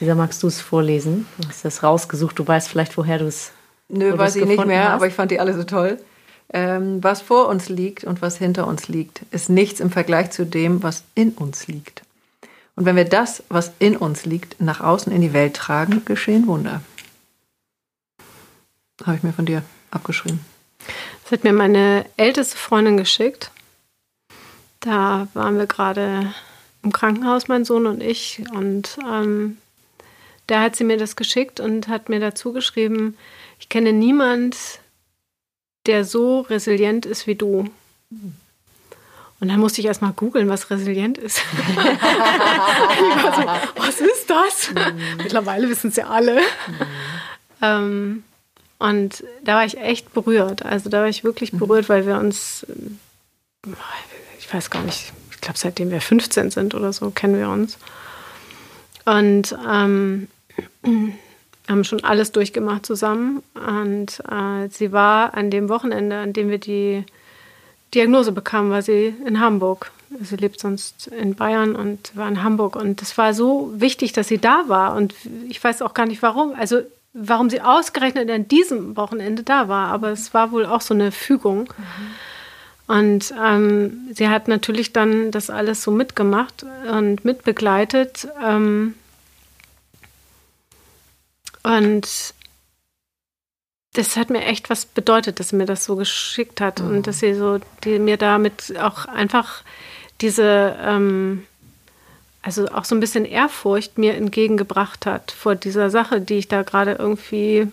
Lisa, magst du es vorlesen? Du hast es rausgesucht. Du weißt vielleicht, woher du es. Nö, weiß ich nicht mehr, hast. aber ich fand die alle so toll. Ähm, was vor uns liegt und was hinter uns liegt, ist nichts im Vergleich zu dem, was in uns liegt. Und wenn wir das, was in uns liegt, nach außen in die Welt tragen, geschehen Wunder. Habe ich mir von dir abgeschrieben. Das hat mir meine älteste Freundin geschickt. Da waren wir gerade im Krankenhaus, mein Sohn und ich. Und ähm, da hat sie mir das geschickt und hat mir dazu geschrieben, ich kenne niemand, der so resilient ist wie du. Und dann musste ich erst mal googeln, was resilient ist. so, was ist das? Mhm. Mittlerweile wissen es ja alle. Mhm. Ähm, und da war ich echt berührt. Also da war ich wirklich berührt, weil wir uns, ich weiß gar nicht, ich glaube, seitdem wir 15 sind oder so, kennen wir uns. Und ähm, haben schon alles durchgemacht zusammen. Und äh, sie war an dem Wochenende, an dem wir die Diagnose bekamen, war sie in Hamburg. Sie lebt sonst in Bayern und war in Hamburg. Und es war so wichtig, dass sie da war. Und ich weiß auch gar nicht warum. Also warum sie ausgerechnet an diesem Wochenende da war. Aber es war wohl auch so eine Fügung. Mhm. Und ähm, sie hat natürlich dann das alles so mitgemacht und mitbegleitet. Ähm, und das hat mir echt was bedeutet, dass sie mir das so geschickt hat mhm. und dass sie so die, mir damit auch einfach diese, ähm, also auch so ein bisschen Ehrfurcht mir entgegengebracht hat vor dieser Sache, die ich da gerade irgendwie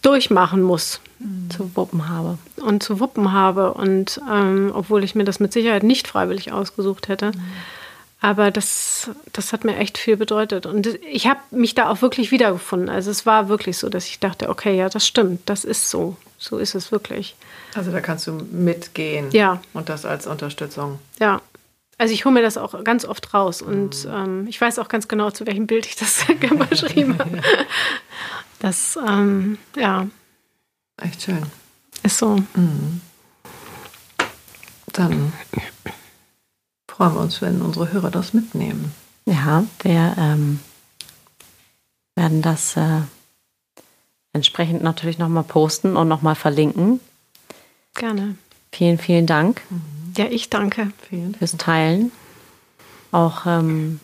durchmachen muss. Mhm. Zu wuppen habe. Und zu wuppen habe. Und ähm, obwohl ich mir das mit Sicherheit nicht freiwillig ausgesucht hätte. Mhm. Aber das, das hat mir echt viel bedeutet. Und ich habe mich da auch wirklich wiedergefunden. Also es war wirklich so, dass ich dachte, okay, ja, das stimmt, das ist so. So ist es wirklich. Also da kannst du mitgehen. Ja. Und das als Unterstützung. Ja. Also ich hole mir das auch ganz oft raus. Und mhm. ähm, ich weiß auch ganz genau, zu welchem Bild ich das geschrieben habe. Das, ähm, ja. Echt schön. Ist so. Mhm. Dann freuen wir uns, wenn unsere Hörer das mitnehmen. Ja, wir ähm, werden das äh, entsprechend natürlich nochmal posten und nochmal verlinken. Gerne. Vielen, vielen Dank. Ja, ich danke. Vielen. Fürs Teilen. Auch ähm,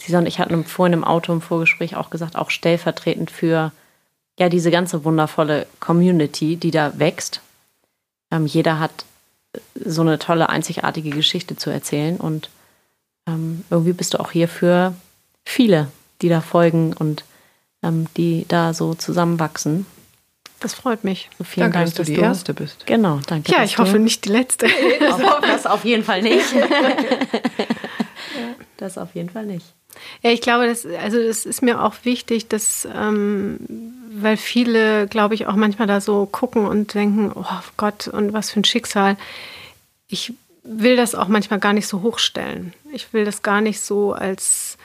Sie und ich hatten vorhin im Auto im Vorgespräch auch gesagt, auch stellvertretend für ja diese ganze wundervolle Community, die da wächst. Ähm, jeder hat so eine tolle, einzigartige Geschichte zu erzählen. Und ähm, irgendwie bist du auch hier für viele, die da folgen und ähm, die da so zusammenwachsen. Das freut mich. So vielen danke, Dank, dass du die du Erste bist. Genau, danke. Ja, ich hoffe nicht die Letzte. das, das auf jeden Fall nicht. das auf jeden Fall nicht. Ja, ich glaube, das, also das ist mir auch wichtig, dass, ähm, weil viele, glaube ich, auch manchmal da so gucken und denken, oh Gott, und was für ein Schicksal. Ich will das auch manchmal gar nicht so hochstellen. Ich will das gar nicht so als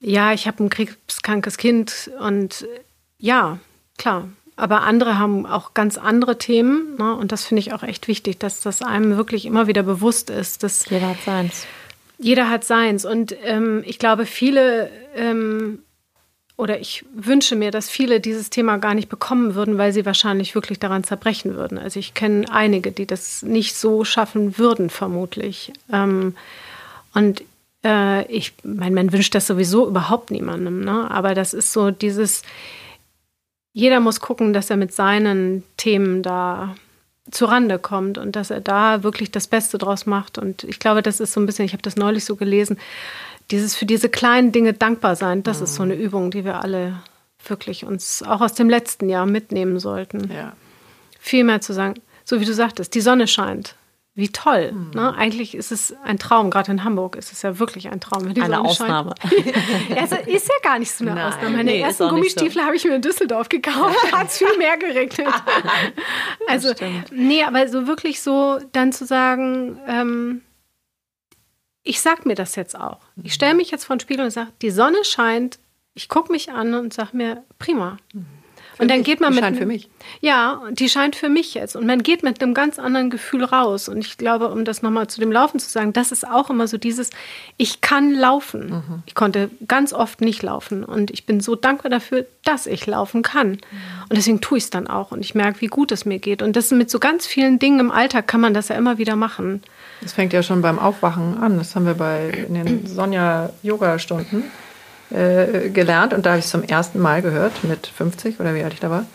ja, ich habe ein krebskrankes Kind und ja, klar. Aber andere haben auch ganz andere Themen. Ne? Und das finde ich auch echt wichtig, dass das einem wirklich immer wieder bewusst ist. Dass jeder hat seins. Jeder hat seins. Und ähm, ich glaube, viele ähm, oder ich wünsche mir, dass viele dieses Thema gar nicht bekommen würden, weil sie wahrscheinlich wirklich daran zerbrechen würden. Also ich kenne einige, die das nicht so schaffen würden, vermutlich. Ähm, und äh, ich meine, man wünscht das sowieso überhaupt niemandem, ne? aber das ist so dieses, jeder muss gucken, dass er mit seinen Themen da zurande kommt und dass er da wirklich das Beste draus macht. Und ich glaube, das ist so ein bisschen, ich habe das neulich so gelesen, dieses für diese kleinen Dinge dankbar sein, das mhm. ist so eine Übung, die wir alle wirklich uns auch aus dem letzten Jahr mitnehmen sollten. Ja. Viel mehr zu sagen, so wie du sagtest, die Sonne scheint. Wie toll. Mhm. Ne? Eigentlich ist es ein Traum. Gerade in Hamburg ist es ja wirklich ein Traum. Wenn die eine Sonne Ausnahme. also ist ja gar nicht so eine Nein, Ausnahme. Meine nee, ersten Gummistiefel so. habe ich mir in Düsseldorf gekauft. Da hat es viel mehr geregnet. also, nee, aber so wirklich so dann zu sagen, ähm, ich sag mir das jetzt auch. Ich stelle mich jetzt vor den Spiegel und sage, die Sonne scheint, ich gucke mich an und sage mir, prima. Für und dann mich. geht man die mit. Scheint für mich. Ja, die scheint für mich jetzt. Und man geht mit einem ganz anderen Gefühl raus. Und ich glaube, um das nochmal zu dem Laufen zu sagen, das ist auch immer so dieses, ich kann laufen. Mhm. Ich konnte ganz oft nicht laufen. Und ich bin so dankbar dafür, dass ich laufen kann. Mhm. Und deswegen tue ich es dann auch. Und ich merke, wie gut es mir geht. Und das mit so ganz vielen Dingen im Alltag kann man das ja immer wieder machen. Das fängt ja schon beim Aufwachen an. Das haben wir bei in den Sonja-Yoga-Stunden äh, gelernt und da habe ich es zum ersten Mal gehört, mit 50 oder wie alt ich da war.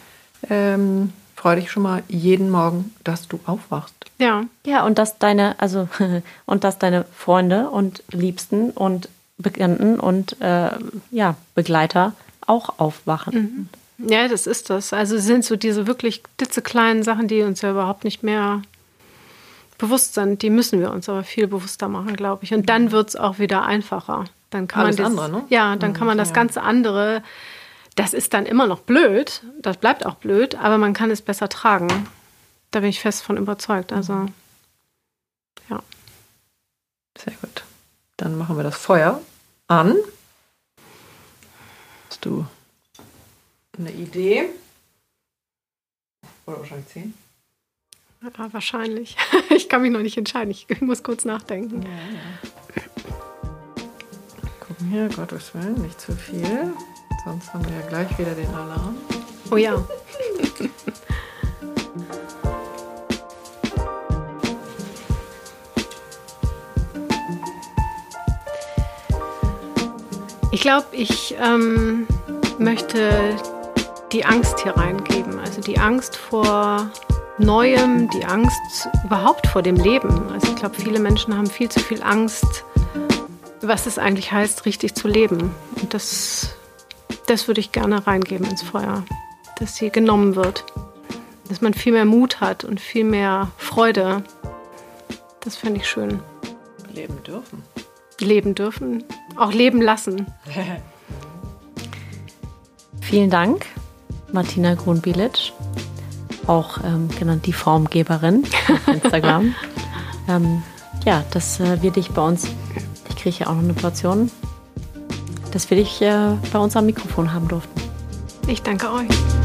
Ähm, freu dich schon mal jeden Morgen, dass du aufwachst. Ja. Ja, und dass deine, also und dass deine Freunde und Liebsten und Bekannten und äh, ja, Begleiter auch aufwachen. Mhm. Ja, das ist das. Also sind so diese wirklich klitzekleinen Sachen, die uns ja überhaupt nicht mehr bewusst sind, die müssen wir uns aber viel bewusster machen, glaube ich. Und dann wird es auch wieder einfacher. Dann kann Alles man das, andere, ne? Ja, dann kann man das ganze andere, das ist dann immer noch blöd, das bleibt auch blöd, aber man kann es besser tragen. Da bin ich fest von überzeugt. Also, ja. Sehr gut. Dann machen wir das Feuer an. Hast du eine Idee? Oder wahrscheinlich zehn? Ja, wahrscheinlich. Ich kann mich noch nicht entscheiden. Ich muss kurz nachdenken. Ja, ja. Hier, Gottes Willen, nicht zu viel. Sonst haben wir ja gleich wieder den Alarm. Oh ja. Ich glaube, ich ähm, möchte die Angst hier reingeben. Also die Angst vor Neuem, die Angst überhaupt vor dem Leben. Also ich glaube, viele Menschen haben viel zu viel Angst, was es eigentlich heißt, richtig zu leben. Und das, das würde ich gerne reingeben ins Feuer, dass sie genommen wird. Dass man viel mehr Mut hat und viel mehr Freude. Das fände ich schön. Leben dürfen. Leben dürfen. Auch leben lassen. Vielen Dank, Martina Grunbilitsch auch ähm, genannt die Formgeberin auf Instagram. ähm, ja, dass äh, wir dich bei uns, kriege ja auch noch eine Portion, dass wir dich äh, bei uns am Mikrofon haben durften. Ich danke euch.